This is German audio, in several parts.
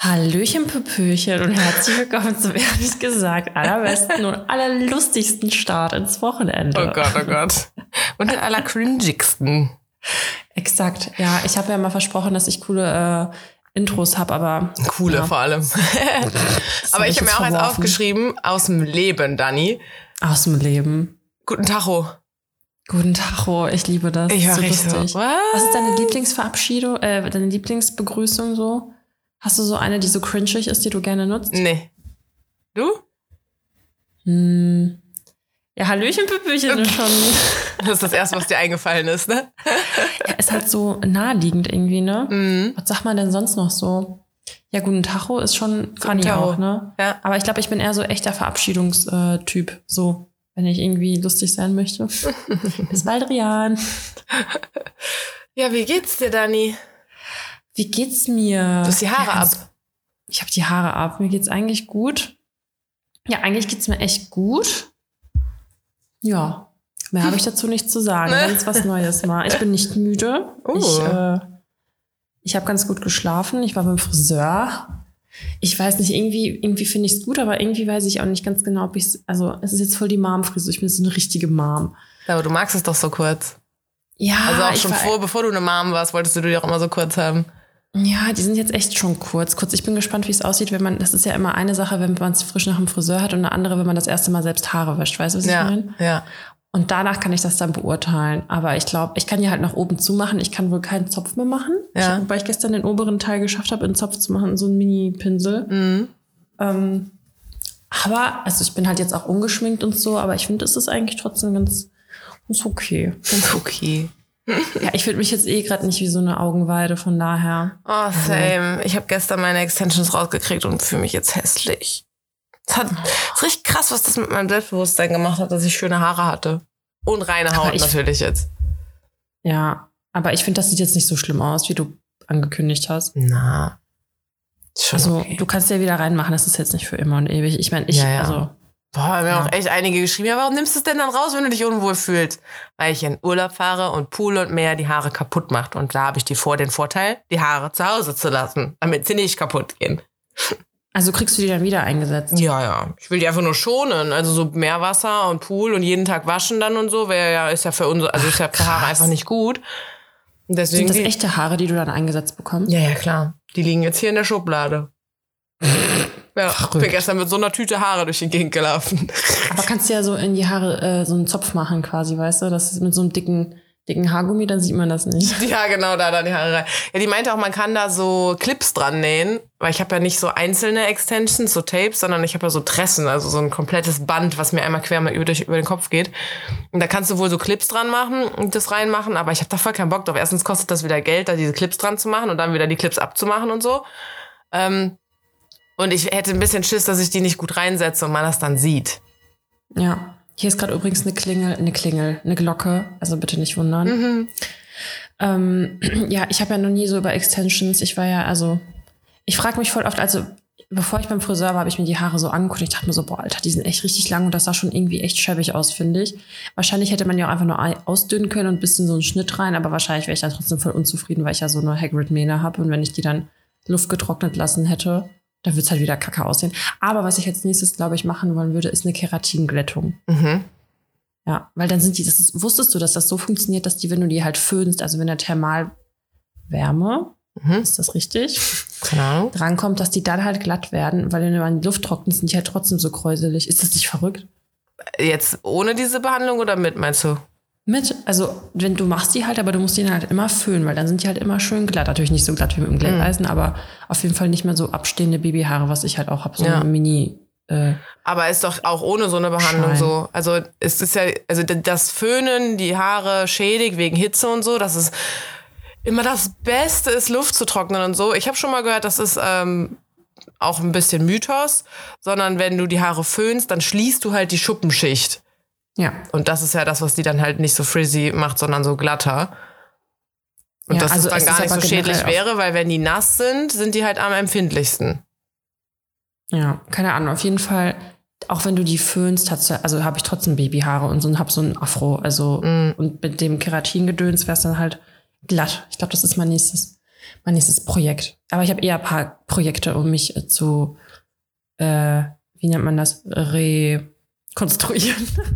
Hallöchen, Pöpöchen und herzlich willkommen zum ehrlich gesagt allerbesten und allerlustigsten Start ins Wochenende. Oh Gott, oh Gott. Und den allercringigsten. Exakt, ja. Ich habe ja mal versprochen, dass ich coole äh, Intros habe, aber. Coole ja. vor allem. aber ich habe mir auch eins aufgeschrieben aus dem Leben, Dani. Aus dem Leben. Guten Tacho. Guten Tacho, ich liebe das. Ich war so so. Was? Was ist deine Lieblingsverabschiedung, äh, deine Lieblingsbegrüßung so? Hast du so eine, die so cringig ist, die du gerne nutzt? Nee. Du? Hm. Ja, Hallöchen, Püppchen ist schon. Das ist das Erste, was dir eingefallen ist, ne? Ja, ist halt so naheliegend irgendwie, ne? Mhm. Was sagt man denn sonst noch so? Ja, guten Tacho ist schon funny auch, ne? Ja. Aber ich glaube, ich bin eher so echter Verabschiedungstyp, so, wenn ich irgendwie lustig sein möchte. Bis bald, Rian. Ja, wie geht's dir, Dani? Wie geht's mir? Du hast die Haare ganz- ab. Ich habe die Haare ab. Mir geht's eigentlich gut. Ja, eigentlich geht's mir echt gut. Ja, mehr habe ich dazu nicht zu sagen. Ne? Ganz was Neues mal. Ich bin nicht müde. Oh. Ich, äh, ich habe ganz gut geschlafen. Ich war beim Friseur. Ich weiß nicht, irgendwie, irgendwie finde ich es gut, aber irgendwie weiß ich auch nicht ganz genau, ob ich es. Also, es ist jetzt voll die Mom-Frisur. Ich bin so eine richtige Mom. Ja, aber du magst es doch so kurz. Ja, Also auch schon vor, bevor du eine Mom warst, wolltest du die auch immer so kurz haben. Ja, die sind jetzt echt schon kurz. Kurz, ich bin gespannt, wie es aussieht, wenn man, das ist ja immer eine Sache, wenn man es frisch nach dem Friseur hat und eine andere, wenn man das erste Mal selbst Haare wäscht. Weißt du, was ich Ja, meine? ja. Und danach kann ich das dann beurteilen. Aber ich glaube, ich kann ja halt nach oben zumachen. Ich kann wohl keinen Zopf mehr machen. Ja. Ich, wobei ich gestern den oberen Teil geschafft habe, einen Zopf zu machen, so einen Mini-Pinsel. Mhm. Ähm, aber, also ich bin halt jetzt auch ungeschminkt und so, aber ich finde, es ist eigentlich trotzdem ganz, ganz okay. Ganz okay. Ja, ich finde mich jetzt eh gerade nicht wie so eine Augenweide, von daher. Oh, same. Ich habe gestern meine Extensions rausgekriegt und fühle mich jetzt hässlich. Es hat, ist richtig krass, was das mit meinem Selbstbewusstsein gemacht hat, dass ich schöne Haare hatte. Und reine Haut ich- natürlich jetzt. Ja, aber ich finde, das sieht jetzt nicht so schlimm aus, wie du angekündigt hast. Na. Schon Also, okay. du kannst ja wieder reinmachen, das ist jetzt nicht für immer und ewig. Ich meine, ich, Ja, ja. also, Boah, haben mir Ja. auch echt einige geschrieben. Ja, warum nimmst du es denn dann raus, wenn du dich unwohl fühlst? Weil ich in Urlaub fahre und Pool und Meer die Haare kaputt macht. Und da habe ich die vor den Vorteil, die Haare zu Hause zu lassen, damit sie nicht kaputt gehen. also kriegst du die dann wieder eingesetzt. Ja, ja. Ich will die einfach nur schonen. Also so Meerwasser und Pool und jeden Tag waschen dann und so, wäre ja, ist ja für unsere, also ist ja für Haare einfach nicht gut. Und deswegen. Sind das echte Haare, die du dann eingesetzt bekommst? Ja, ja, klar. Die liegen jetzt hier in der Schublade. Ja, ich Verrückt. bin gestern mit so einer Tüte Haare durch die Gegend gelaufen. Aber kannst du ja so in die Haare äh, so einen Zopf machen quasi, weißt du? Das ist mit so einem dicken, dicken Haargummi, dann sieht man das nicht. Ja, genau, da dann die Haare rein. Ja, die meinte auch, man kann da so Clips dran nähen, weil ich habe ja nicht so einzelne Extensions, so Tapes, sondern ich habe ja so Tressen, also so ein komplettes Band, was mir einmal quer mal über, durch, über den Kopf geht. Und da kannst du wohl so Clips dran machen und das reinmachen, aber ich habe da voll keinen Bock drauf. Erstens kostet das wieder Geld, da diese Clips dran zu machen und dann wieder die Clips abzumachen und so. Ähm, und ich hätte ein bisschen Schiss, dass ich die nicht gut reinsetze und man das dann sieht. Ja. Hier ist gerade übrigens eine Klingel, eine Klingel, eine Glocke. Also bitte nicht wundern. Mhm. Ähm, ja, ich habe ja noch nie so über Extensions. Ich war ja, also, ich frage mich voll oft, also, bevor ich beim Friseur war, habe ich mir die Haare so angeguckt. Ich dachte mir so, boah, Alter, die sind echt richtig lang und das sah schon irgendwie echt schäbig aus, finde ich. Wahrscheinlich hätte man ja auch einfach nur ausdünnen können und ein bisschen so einen Schnitt rein, aber wahrscheinlich wäre ich dann trotzdem voll unzufrieden, weil ich ja so eine Hagrid-Mähne habe und wenn ich die dann Luft getrocknet lassen hätte, dann würde es halt wieder kacke aussehen. Aber was ich als nächstes, glaube ich, machen wollen würde, ist eine Keratinglättung. Mhm. Ja, weil dann sind die, das ist, wusstest du, dass das so funktioniert, dass die, wenn du die halt föhnst, also wenn der Thermalwärme, Mhm. ist das richtig, Ahnung. drankommt, dass die dann halt glatt werden, weil wenn du mal die Luft trocknest, sind die halt trotzdem so kräuselig. Ist das nicht verrückt? Jetzt ohne diese Behandlung oder mit, meinst du? Mit, also wenn du machst die halt, aber du musst die dann halt immer föhnen, weil dann sind die halt immer schön glatt. Natürlich nicht so glatt wie mit dem Glätteisen, aber auf jeden Fall nicht mehr so abstehende Babyhaare, was ich halt auch habe, so Ja. eine Mini. Äh, Aber ist doch auch ohne so eine Behandlung Schein. so. Also es ist ja, also das Föhnen, die Haare schädigt wegen Hitze und so, das ist immer das Beste ist, Luft zu trocknen und so. Ich habe schon mal gehört, das ist ähm, auch ein bisschen Mythos, sondern wenn du die Haare föhnst, dann schließt du halt die Schuppenschicht. Ja. Und das ist ja das, was die dann halt nicht so frizzy macht, sondern so glatter. Und Ja, dass also es dann gar nicht so schädlich wäre, weil wenn die nass sind, sind die halt am empfindlichsten. Ja, keine Ahnung. Auf jeden Fall, auch wenn du die föhnst, hast du, also habe ich trotzdem Babyhaare und so und hab so ein Afro. Also Mm. und mit dem Keratingedöns wäre es dann halt glatt. Ich glaube, das ist mein nächstes. mein nächstes Projekt. Aber ich habe eher ein paar Projekte, um mich zu, äh, wie nennt man das, rekonstruieren.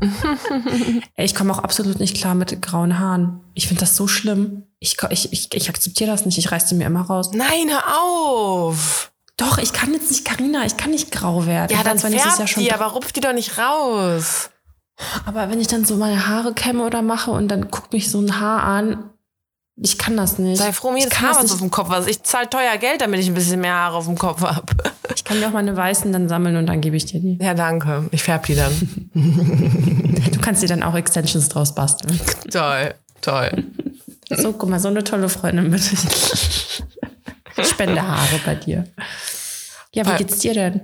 Ey, ich komme auch absolut nicht klar mit grauen Haaren. Ich finde das so schlimm. Ich, ich, ich, ich akzeptiere das nicht. Ich reiß die mir immer raus. Nein, hör auf. Doch, ich kann jetzt nicht, Karina, ich kann nicht grau werden. Ja, dann weiß zwar nächstes färb die, aber rupf die doch nicht raus. Aber wenn ich dann so meine Haare kämme oder mache und dann guckt mich so ein Haar an, ich kann das nicht. Sei froh, mir ich jedes kann was auf dem Kopf hast. Ich zahle teuer Geld, damit ich ein bisschen mehr Haare auf dem Kopf habe. Ich kann mir auch meine weißen dann sammeln und dann gebe ich dir die. Ja, danke. Ich färb die dann. Du kannst dir dann auch Extensions draus basteln. toll, toll. So, guck mal, so eine tolle Freundin bitte. Ich spende Haare bei dir. Ja, wie geht's dir denn?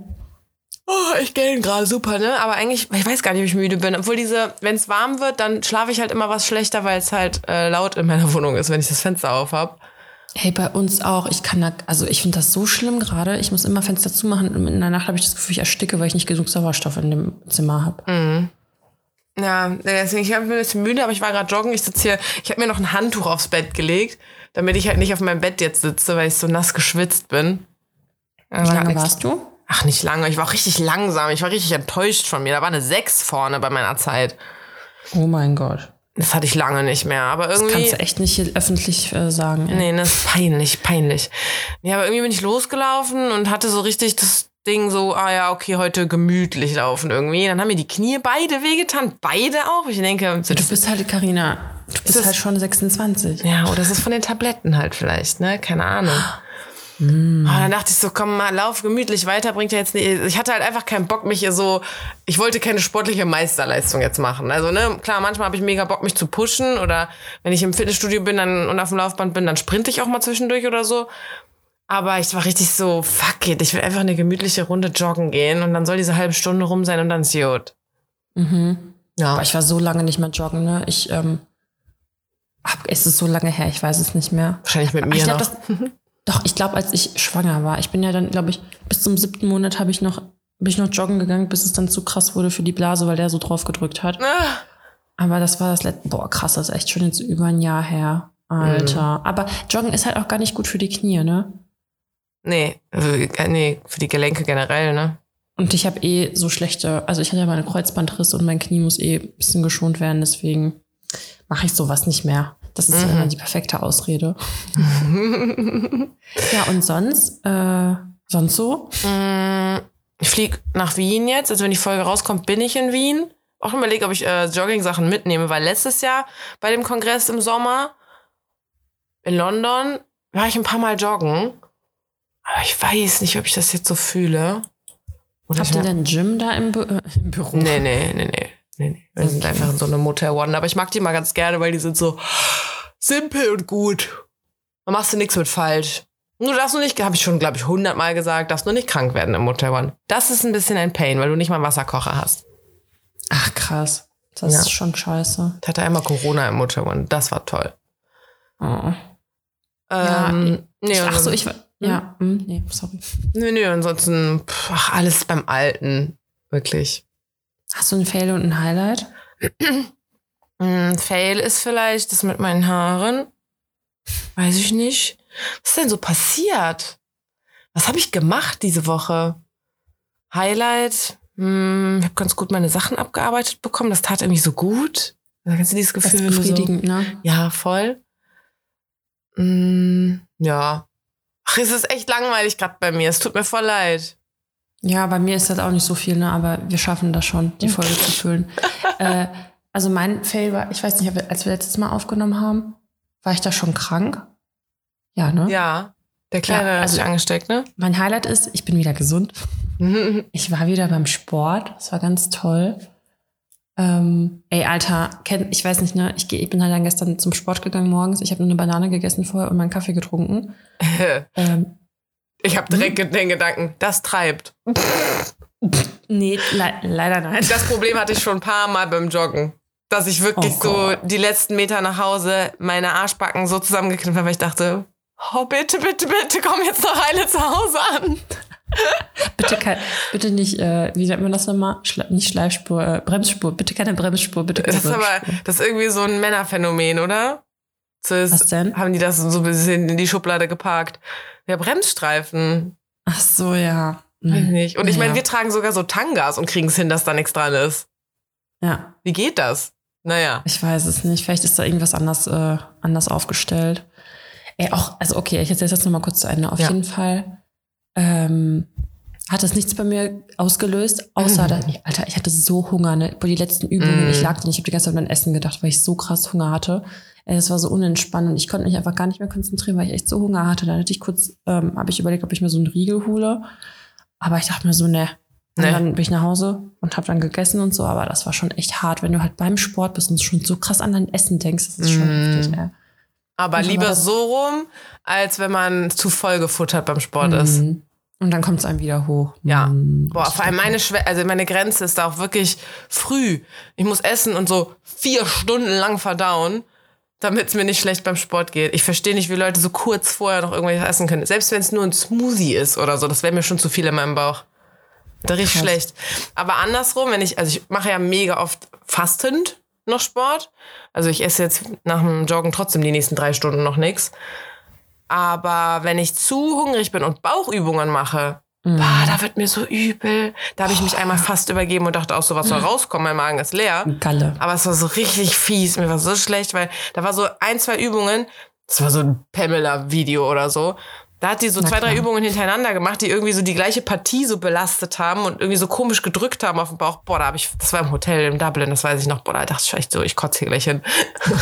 Oh, ich gehe gerade super, ne? Aber eigentlich, ich weiß gar nicht, ob ich müde bin. Obwohl diese, wenn es warm wird, dann schlafe ich halt immer was schlechter, weil es halt äh, laut in meiner Wohnung ist, wenn ich das Fenster auf hab. Hey, bei uns auch. Ich kann da, also ich finde das so schlimm gerade. Ich muss immer Fenster zumachen und in der Nacht habe ich das Gefühl, ich ersticke, weil ich nicht genug Sauerstoff in dem Zimmer habe. Ja, deswegen, ich bin ein bisschen müde, aber ich war gerade joggen. Ich sitze hier, ich habe mir noch ein Handtuch aufs Bett gelegt, damit ich halt nicht auf meinem Bett jetzt sitze, weil ich so nass geschwitzt bin. Wie lange warst du? Ach, nicht lange. Ich war auch richtig langsam. Ich war richtig enttäuscht von mir. Da war eine 6 vorne bei meiner Zeit. Oh mein Gott. Das hatte ich lange nicht mehr. Aber Das irgendwie. kannst du echt nicht öffentlich äh, sagen. ey. Nee, das ist peinlich, peinlich. Ja, aber irgendwie bin ich losgelaufen und hatte so richtig das Ding so, ah ja, okay, heute gemütlich laufen irgendwie. Dann haben mir die Knie beide wehgetan, beide auch. Ich denke, Du bist halt, Karina, du bist das- halt schon 26. ja, oder das ist von den Tabletten halt vielleicht, ne? Keine Ahnung. Mm. Ah, dann dachte ich so, komm mal, lauf gemütlich weiter, bringt ja jetzt nicht. Ich hatte halt einfach keinen Bock, mich hier so. Ich wollte keine sportliche Meisterleistung jetzt machen. Also, ne, klar, manchmal habe ich mega Bock, mich zu pushen. Oder wenn ich im Fitnessstudio bin dann, und auf dem Laufband bin, dann sprinte ich auch mal zwischendurch oder so. Aber ich war richtig so, fuck it, ich will einfach eine gemütliche Runde joggen gehen und dann soll diese halbe Stunde rum sein und dann ist gut. Ja. Aber ich war so lange nicht mehr joggen, ne? Ich, ähm, hab, es ist so lange her, ich weiß es nicht mehr. Wahrscheinlich mit mir ich glaube, noch. das, doch, ich glaube, als ich schwanger war, ich bin ja dann, glaube ich, bis zum siebten Monat habe ich noch, bin ich noch joggen gegangen, bis es dann zu krass wurde für die Blase, weil der so drauf gedrückt hat. Ah. Aber das war das letzte, boah, krass, das ist echt schon jetzt über ein Jahr her. Alter. Aber Joggen ist halt auch gar nicht gut für die Knie, ne? Nee, also, äh, nee, für die Gelenke generell, ne? Und ich habe eh so schlechte, also ich hatte ja mal einen Kreuzbandriss und mein Knie muss eh ein bisschen geschont werden, deswegen mache ich sowas nicht mehr. Das ist immer die perfekte Ausrede. ja, und sonst, äh, sonst so? Mm, Ich fliege nach Wien jetzt. Also wenn die Folge rauskommt, bin ich in Wien. Auch überlege, ob ich äh, Jogging-Sachen mitnehme, weil letztes Jahr bei dem Kongress im Sommer in London war ich ein paar Mal joggen. Aber ich weiß nicht, ob ich das jetzt so fühle. Oder Habt ihr denn Gym da im, Bü äh, im Büro? Nee, nee, nee, nee. Nee, nee. Wir sind einfach in so einem Motel One. Aber ich mag die mal ganz gerne, weil die sind so simpel und gut. Da machst du nichts mit falsch. Du darfst nur nicht, habe ich schon, glaube ich, hundertmal gesagt, darfst nur nicht krank werden im Motel One. Das ist ein bisschen ein Pain, weil du nicht mal einen Wasserkocher hast. Ach, krass. Das Ja. ist schon scheiße. Ich hatte einmal Corona im Motel One. Das war toll. Oh. Ja, Ähm, nee, Ach so, ich war. Ja, hm, nee, sorry. Nö, nö, ansonsten, pff, ach, alles beim Alten. Wirklich. Hast du ein Fail und ein Highlight? Mm, Fail ist vielleicht das mit meinen Haaren. Weiß ich nicht. Was ist denn so passiert? Was habe ich gemacht diese Woche? Highlight. Hm, ich habe ganz gut meine Sachen abgearbeitet bekommen. Das tat irgendwie so gut. Da kennst du dieses Das Gefühl, wenn du so, befriedigend, ne? Ja, voll. Mm, ja. Ach, es ist echt langweilig gerade bei mir. Es tut mir voll leid. Ja, bei mir ist das auch nicht so viel, ne? Aber wir schaffen das schon, die Folge zu füllen. äh, also mein Fail war, ich weiß nicht, als wir letztes Mal aufgenommen haben, war ich da schon krank? Ja, ne? Ja. Der Kleine Ja, hat also- sich angesteckt, ne? Mein Highlight ist, ich bin wieder gesund. Ich war wieder beim Sport. Das war ganz toll. Ähm, ey, Alter, kenn, ich weiß nicht, ne? Ich, geh, ich bin halt dann gestern zum Sport gegangen morgens. Ich habe nur eine Banane gegessen vorher und meinen Kaffee getrunken. Ähm, Ich habe direkt den Gedanken, das treibt. nee, le leider nein. Das Problem hatte ich schon ein paar Mal beim Joggen. Dass ich wirklich Oh so die letzten Meter nach Hause meine Arschbacken so zusammengeknüpft habe, weil ich dachte, oh bitte, bitte, bitte, komm jetzt noch heile zu Hause an. Bitte, kein, bitte nicht, äh, wie nennt man das nochmal? Schla nicht Schleifspur, äh, Bremsspur. Bitte keine Bremsspur, bitte keine Das ist aber, Bremsspur. das ist irgendwie so ein Männerphänomen, oder? Was denn? haben die das so ein bisschen in die Schublade geparkt. Ja, Bremsstreifen. Ach so, ja. Weiß Hm. nicht. Und ich meine, Ja. wir tragen sogar so Tangas und kriegen es hin, dass da nichts dran ist. Ja, Wie geht das? Naja. ich weiß es nicht. Vielleicht ist da irgendwas anders, äh, anders aufgestellt. Ey, auch, also okay, ich erzähle es jetzt nochmal kurz zu Ende. Auf Ja. jeden Fall ähm, hat das nichts bei mir ausgelöst, außer, Mhm. dass, Alter, ich hatte so Hunger, ne? Bei die letzten Übungen, Mhm. ich lag da, ich habe die ganze Zeit an Essen gedacht, weil ich so krass Hunger hatte. Ey, das war so unentspannt und ich konnte mich einfach gar nicht mehr konzentrieren, weil ich echt so Hunger hatte. Dann hatte ich kurz, ähm, habe ich überlegt, ob ich mir so einen Riegel hole. Aber ich dachte mir so, ne. Und Nee. dann bin ich nach Hause und habe dann gegessen und so, aber das war schon echt hart, wenn du halt beim Sport bist und schon so krass an dein Essen denkst, das ist schon Mhm. heftig, ey. Aber Und lieber so rum, als wenn man zu voll gefuttert beim Sport ist. Mhm. Und dann kommt es einem wieder hoch. Ja. Mhm. Boah, vor allem meine Schwe also meine Grenze ist da auch wirklich früh. Ich muss essen und so vier Stunden lang verdauen, damit es mir nicht schlecht beim Sport geht. Ich verstehe nicht, wie Leute so kurz vorher noch irgendwas essen können. Selbst wenn es nur ein Smoothie ist oder so, das wäre mir schon zu viel in meinem Bauch. Da riecht Krass. schlecht. Aber andersrum, wenn ich, also ich mache ja mega oft fastend noch Sport. Also ich esse jetzt nach dem Joggen trotzdem die nächsten drei Stunden noch nichts. Aber wenn ich zu hungrig bin und Bauchübungen mache. Bah, da wird mir so übel. Da habe ich mich einmal fast übergeben und dachte auch so, was soll rauskommen, mein Magen ist leer. Galle. Aber es war so richtig fies, mir war so schlecht, weil da war so ein, zwei Übungen, das war so ein Pamela-Video oder so. Da hat die so Na zwei, drei klar. Übungen hintereinander gemacht, die irgendwie so die gleiche Partie so belastet haben und irgendwie so komisch gedrückt haben auf den Bauch. Boah, da habe ich, das war im Hotel in Dublin, das weiß ich noch. Boah, da dachte ich echt so, ich kotze hier gleich hin.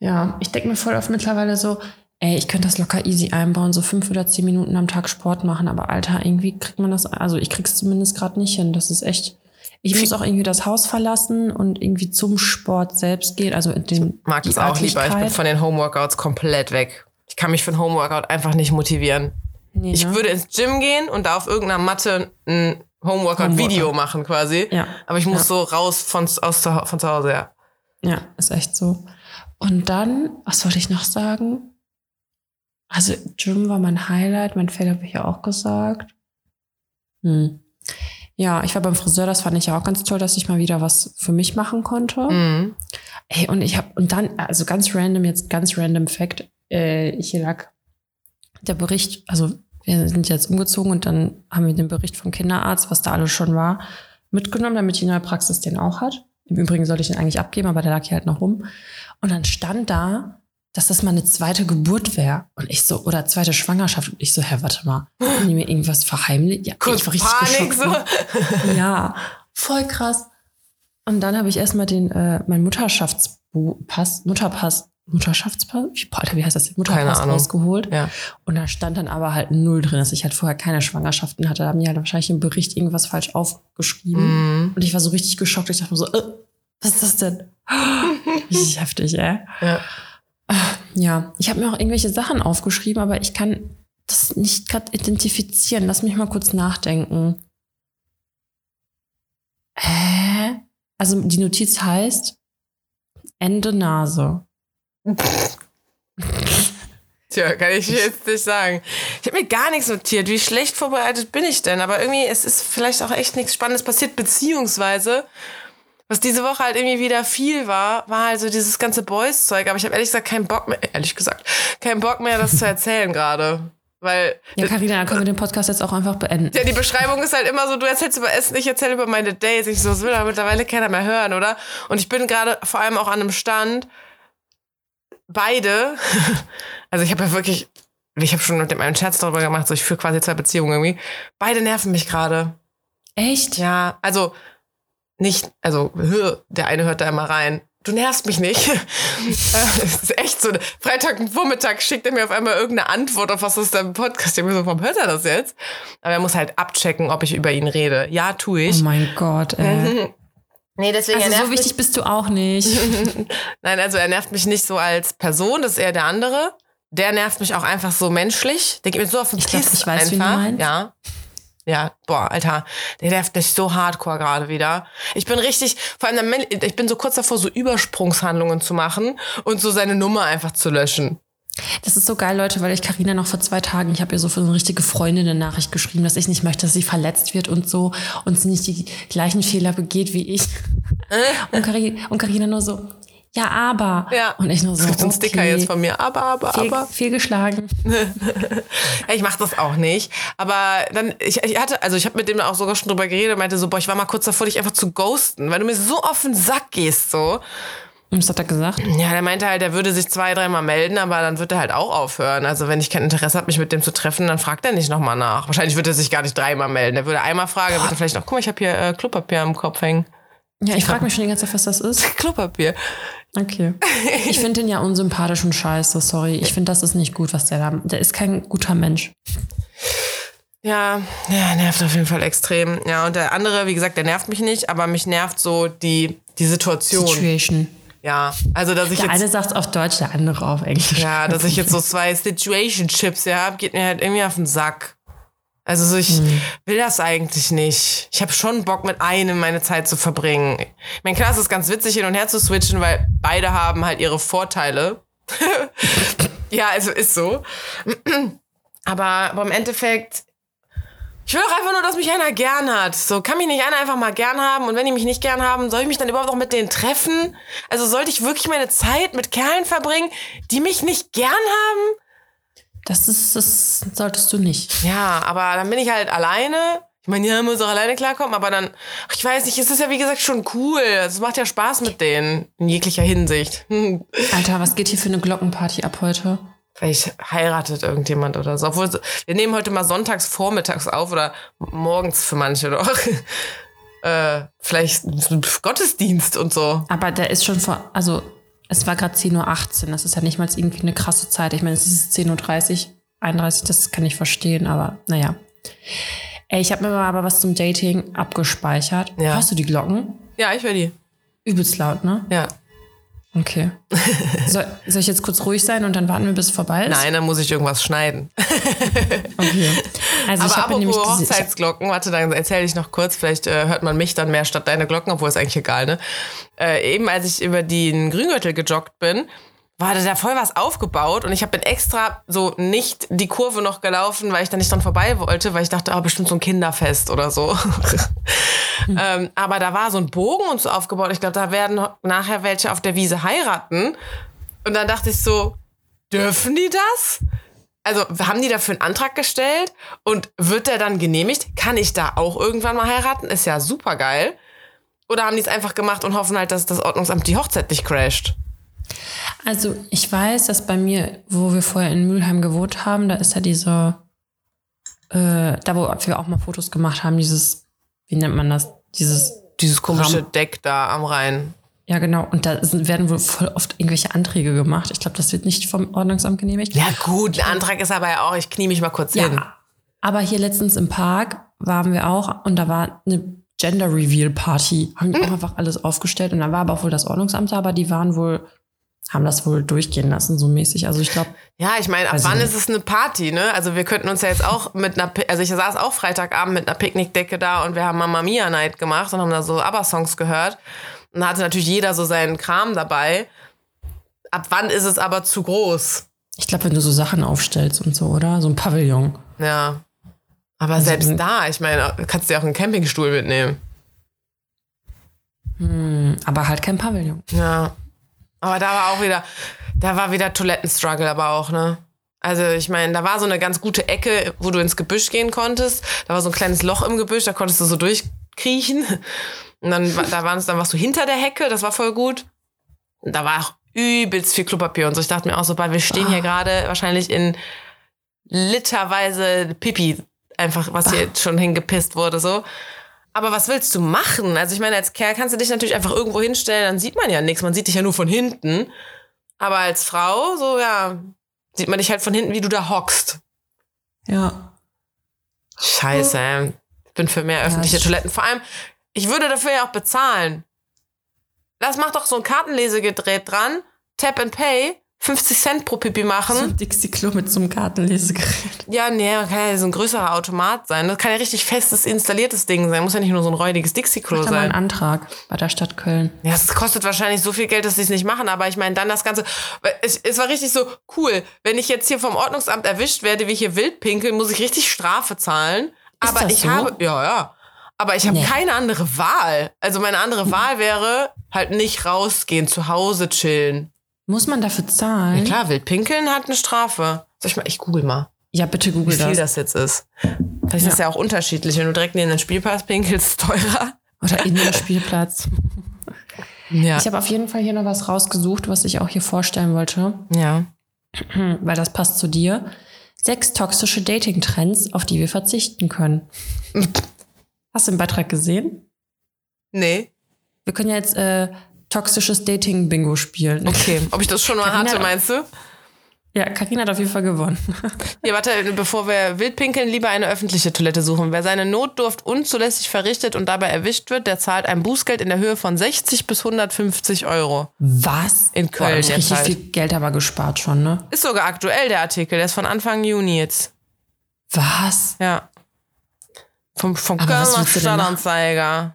Ja, ich denke mir voll oft mittlerweile so, ey, ich könnte das locker easy einbauen, so fünf oder zehn Minuten am Tag Sport machen, aber Alter, irgendwie kriegt man das, also ich krieg's zumindest gerade nicht hin. Das ist echt. Ich muss auch irgendwie das Haus verlassen und irgendwie zum Sport selbst gehen. Also in den Mag die es auch lieber. Ich bin von den Homeworkouts komplett weg. Ich kann mich für ein Homeworkout einfach nicht motivieren. Nee, Ich ne? würde ins Gym gehen und da auf irgendeiner Matte ein Homeworkout-Video Homeworkout. machen quasi. Ja. Aber ich muss Ja. so raus von, aus, zu- von zu Hause, ja. Ja, ist echt so. Und dann, was wollte ich noch sagen? Also, Gym war mein Highlight, mein Fail habe ich ja auch gesagt. Hm. Ja, ich war beim Friseur, das fand ich ja auch ganz toll, dass ich mal wieder was für mich machen konnte. Mhm. Ey, und ich habe, und dann, also ganz random, jetzt ganz random Fact, äh, hier lag der Bericht, also wir sind jetzt umgezogen und dann haben wir den Bericht vom Kinderarzt, was da alles schon war, mitgenommen, damit die neue Praxis den auch hat. Im Übrigen sollte ich den eigentlich abgeben, aber der lag hier halt noch rum. Und dann stand da, dass das mal eine zweite Geburt wäre. Und ich so, oder zweite Schwangerschaft. Und ich so, Herr, warte mal, haben die mir irgendwas verheimlicht? Ja, Kurz ich war richtig Panik geschockt. so. Ja, voll krass. Und dann habe ich erstmal den, äh, mein Mutterschaftspass, Mutterpass, Mutterschaftspass, Alter, wie heißt das? Mutterpass rausgeholt. Ja. Und da stand dann aber halt null drin, dass ich halt vorher keine Schwangerschaften hatte. Da haben die halt wahrscheinlich im Bericht irgendwas falsch aufgeschrieben. Mhm. Und ich war so richtig geschockt. Ich dachte mir so, äh, was ist das denn? Richtig heftig, ey. Ja. Ja, ich habe mir auch irgendwelche Sachen aufgeschrieben, aber ich kann das nicht gerade identifizieren. Lass mich mal kurz nachdenken. Hä? Also die Notiz heißt Ende Nase. Tja, kann ich jetzt nicht sagen. Ich habe mir gar nichts notiert. Wie schlecht vorbereitet bin ich denn? Aber irgendwie, es ist vielleicht auch echt nichts Spannendes passiert, beziehungsweise, was diese Woche halt irgendwie wieder viel war, war halt so dieses ganze Boys-Zeug. Aber ich habe ehrlich gesagt keinen Bock mehr, ehrlich gesagt, keinen Bock mehr, das zu erzählen gerade. Weil Ja, Carina, dann können wir den Podcast jetzt auch einfach beenden. ja, die Beschreibung ist halt immer so, du erzählst über Essen, ich erzähle über meine Dates. Ich so, das will aber mittlerweile keiner mehr hören, oder? Und ich bin gerade vor allem auch an einem Stand, beide, also ich habe ja wirklich, ich habe schon mit dem einen Scherz darüber gemacht, so ich führe quasi zwei Beziehungen irgendwie. Beide nerven mich gerade. Echt? Ja, also nicht, also der eine hört da immer rein. Du nervst mich nicht. Es ist echt so. Freitagvormittag schickt er mir auf einmal irgendeine Antwort auf was ist da im Podcast. Ich mir so, warum hört er das jetzt? Aber er muss halt abchecken, ob ich über ihn rede. Ja, tue Oh ich. mein Gott, ey. Nee, deswegen Also er so wichtig bist du auch nicht. mich. Nein, also er nervt mich nicht so als Person, das ist eher der andere. Der nervt mich auch einfach so menschlich. Der geht mir so auf den Ich glaub, Kiss ich weiß, einfach. du meinst. Ja. Ja, boah, Alter, der nervt mich so hardcore gerade wieder. Ich bin richtig, vor allem, ich bin so kurz davor, so Übersprungshandlungen zu machen und so seine Nummer einfach zu löschen. Das ist so geil, Leute, weil ich Karina noch vor zwei Tagen, ich habe ihr so für so eine richtige Freundin eine Nachricht geschrieben, dass ich nicht möchte, dass sie verletzt wird und so und sie nicht die gleichen Fehler begeht wie ich. Und Carina, und Carina nur so, ja, aber. Ja. Und ich nur so, Es gibt so einen okay, Sticker jetzt von mir, aber, aber, Fehl, aber. fehlgeschlagen. Ja, ich mache das auch nicht. Aber dann, ich, ich hatte, also ich habe mit dem auch sogar schon drüber geredet und meinte so, boah, ich war mal kurz davor, dich einfach zu ghosten, weil du mir so auf den Sack gehst, so. Und was hat er gesagt? Ja, der meinte halt, er würde sich zwei, dreimal melden, aber dann wird er halt auch aufhören. Also wenn ich kein Interesse habe, mich mit dem zu treffen, dann fragt er nicht nochmal nach. Wahrscheinlich wird er sich gar nicht dreimal melden. Er würde einmal fragen, er würde vielleicht noch, guck mal, ich habe hier äh, Klopapier am Kopf hängen. Ja, ich frage mich schon die ganze Zeit, was das ist. Klopapier. Okay. Ich finde den ja unsympathisch und scheiße, sorry. Ich finde, das ist nicht gut, was der da. Der ist kein guter Mensch. Ja, ja, nervt auf jeden Fall extrem. Ja, und der andere, wie gesagt, der nervt mich nicht, aber mich nervt so die, die Situation. Situation. Ja, also dass ich Der jetzt eine sagt auf Deutsch, der andere auf Englisch. Ja, dass ich jetzt so zwei Situationships hier habe, geht mir halt irgendwie auf den Sack. Also so, ich will das eigentlich nicht. Ich habe schon Bock, mit einem meine Zeit zu verbringen. Ich meine, klar, es ist ganz witzig, hin und her zu switchen, weil beide haben halt ihre Vorteile. ja, also ist so. Aber, aber im Endeffekt, ich will doch einfach nur, dass mich einer gern hat. So, kann mich nicht einer einfach mal gern haben? Und wenn die mich nicht gern haben, soll ich mich dann überhaupt noch mit denen treffen? Also sollte ich wirklich meine Zeit mit Kerlen verbringen, die mich nicht gern haben? Das ist, das solltest du nicht. Ja, aber dann bin ich halt alleine. Ich meine, ja, muss auch alleine klarkommen, aber dann, ach, ich weiß nicht, es ist ja wie gesagt schon cool. Es macht ja Spaß mit denen, in jeglicher Hinsicht. Alter, was geht hier für eine Glockenparty ab heute? Vielleicht heiratet irgendjemand oder so. Obwohl, wir nehmen heute mal sonntags vormittags auf oder morgens für manche doch. äh, vielleicht Gottesdienst und so. Aber der ist schon vor, also es war gerade 10.18 Uhr. Das ist ja nicht mal irgendwie eine krasse Zeit. Ich meine, es ist 10.30 Uhr, 31, das kann ich verstehen, aber naja. Ey, ich habe mir mal aber was zum Dating abgespeichert. Ja. Hast du die Glocken? Ja, ich will die. Übelst laut, ne? Ja. Okay. soll, soll ich jetzt kurz ruhig sein und dann warten wir, bis es vorbei ist? Nein, dann muss ich irgendwas schneiden. Okay. Also ich Aber habe nämlich diese, ich Hochzeitsglocken, warte, dann erzähle ich noch kurz, vielleicht äh, hört man mich dann mehr statt deine Glocken, obwohl ist eigentlich egal, ne? Äh, eben als ich über den Grüngürtel gejoggt bin, war da voll was aufgebaut und ich habe bin extra so nicht die Kurve noch gelaufen, weil ich da nicht dran vorbei wollte, weil ich dachte, oh, bestimmt so ein Kinderfest oder so. ähm, aber da war so ein Bogen und so aufgebaut. Ich glaube, da werden nachher welche auf der Wiese heiraten. Und dann dachte ich so, dürfen die das? Also haben die dafür einen Antrag gestellt und wird der dann genehmigt? Kann ich da auch irgendwann mal heiraten? Ist ja super geil. Oder haben die es einfach gemacht und hoffen halt, dass das Ordnungsamt die Hochzeit nicht crasht? Also ich weiß, dass bei mir, wo wir vorher in Mülheim gewohnt haben, da ist ja diese, äh, da wo wir auch mal Fotos gemacht haben, dieses, wie nennt man das? Dieses, Dieses komische Ram- Deck da am Rhein. ja genau, und da sind, werden wohl voll oft irgendwelche Anträge gemacht. Ich glaube, das wird nicht vom Ordnungsamt genehmigt. Ja gut, ein Antrag ist aber ja auch, ich knie mich mal kurz hin. Ja, aber hier letztens im Park waren wir auch und da war eine Gender Reveal Party. Haben die auch einfach alles aufgestellt und da war aber auch wohl das Ordnungsamt da, aber die waren wohl, haben das wohl durchgehen lassen, so mäßig. Also ich glaube, Ja, ich meine, ab wann ist es eine Party, ne? Also wir könnten uns ja jetzt auch mit einer, also ich saß auch Freitagabend mit einer Picknickdecke da und wir haben Mamma Mia Night gemacht und haben da so ABBA-Songs gehört. Und da hatte natürlich jeder so seinen Kram dabei. Ab wann ist es aber zu groß? ich glaube, wenn du so Sachen aufstellst und so, oder? So ein Pavillon. Ja. Aber Also, selbst da, ich meine, kannst du ja auch einen Campingstuhl mitnehmen. Aber halt kein Pavillon. Ja. Aber da war auch wieder, da war wieder Toilettenstruggle aber auch, ne? Also ich meine, da war so eine ganz gute Ecke, wo du ins Gebüsch gehen konntest. Da war so ein kleines Loch im Gebüsch, da konntest du so durchkriechen. Und dann, da waren, dann warst du hinter der Hecke, das war voll gut. Und da war auch übelst viel Klopapier und so. Ich dachte mir auch so, wir stehen hier gerade wahrscheinlich in literweise Pipi, einfach was hier schon hingepisst wurde, so. Aber was willst du machen? Also ich meine, als Kerl kannst du dich natürlich einfach irgendwo hinstellen, dann sieht man ja nichts. Man sieht dich ja nur von hinten. Aber als Frau, so ja, sieht man dich halt von hinten, wie du da hockst. Ja. Scheiße, ey. Ich bin für mehr öffentliche ich- Toiletten. Vor allem, ich würde dafür ja auch bezahlen. Das macht doch so ein Kartenlesegerät dran. Tap and Pay. 50 Cent pro Pipi machen. So ein Dixie-Klo mit so einem Kartenlesegerät. Ja, nee, kann ja so ein größerer Automat sein. Das kann ja richtig festes, installiertes Ding sein. Muss ja nicht nur so ein räudiges Dixie-Klo da mal einen sein. Antrag bei der Stadt Köln. Ja, es kostet wahrscheinlich so viel Geld, dass sie es nicht machen, aber ich meine, dann das Ganze. Es, es war richtig so cool. Wenn ich jetzt hier vom Ordnungsamt erwischt werde, wie ich hier wild pinkel, muss ich richtig Strafe zahlen. Ist aber das ich so? habe. Ja, ja. Aber ich habe Nee. keine andere Wahl. Also meine andere Wahl wäre halt nicht rausgehen, zu Hause chillen. Muss man dafür zahlen? Klar, wild pinkeln hat eine Strafe. Soll ich mal, ich google mal, Ja, bitte wie google viel das. das jetzt ist. Vielleicht ist das ja auch unterschiedlich. Wenn du direkt neben den Spielpass pinkelst, ist es teurer. Oder in den Spielplatz. Ja. Ich habe auf jeden Fall hier noch was rausgesucht, was ich auch hier vorstellen wollte, ja. weil das passt zu dir. Sechs toxische Dating-Trends, auf die wir verzichten können. Hast du den Beitrag gesehen? Nee. Wir können ja jetzt äh, toxisches Dating-Bingo spielen. Okay. Ob ich das schon mal Carina- hatte, meinst du? Ja, Karina hat auf jeden Fall gewonnen. Ja, warte, bevor wir wild pinkeln, lieber eine öffentliche Toilette suchen. Wer seine Notdurft unzulässig verrichtet und dabei erwischt wird, der zahlt ein Bußgeld in der Höhe von 60 bis 150 Euro. Was? In Boah, Köln jetzt richtig halt. viel Geld aber gespart schon, ne? Ist sogar aktuell der Artikel, der ist von Anfang Juni jetzt. Was? Ja. Vom, vom Kölner? Stadtanzeiger.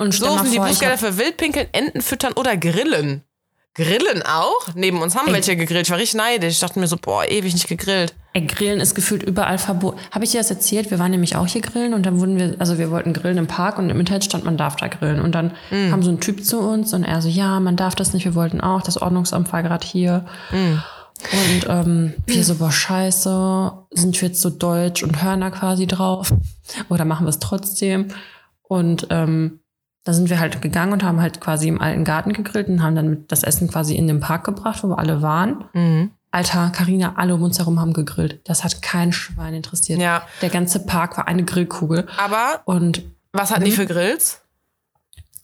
Und So sind die Bußgelder für Wildpinkeln, Enten füttern oder Grillen. Grillen auch? Neben uns haben Ey. welche gegrillt. Ich war richtig neidisch. Ich dachte mir so, boah, ewig nicht gegrillt. ey, Grillen ist gefühlt überall verboten. Habe ich dir das erzählt? Wir waren nämlich auch hier grillen und dann wurden wir, also wir wollten grillen im Park und im Internet stand, man darf da grillen. Und dann Mm. kam so ein Typ zu uns und er so, ja, man darf das nicht, wir wollten auch, das Ordnungsamt war gerade hier. Mm. Und ähm, wir so, boah, scheiße, sind wir jetzt so deutsch und hören da quasi drauf? Oder machen wir es trotzdem? Und ähm, da sind wir halt gegangen und haben halt quasi im alten Garten gegrillt und haben dann das Essen quasi in den Park gebracht, wo wir alle waren. Mhm. Alter, Karina, alle um uns herum haben gegrillt. Das hat kein Schwein interessiert. Ja. Der ganze Park war eine Grillkugel. Aber Und was hatten die für Grills?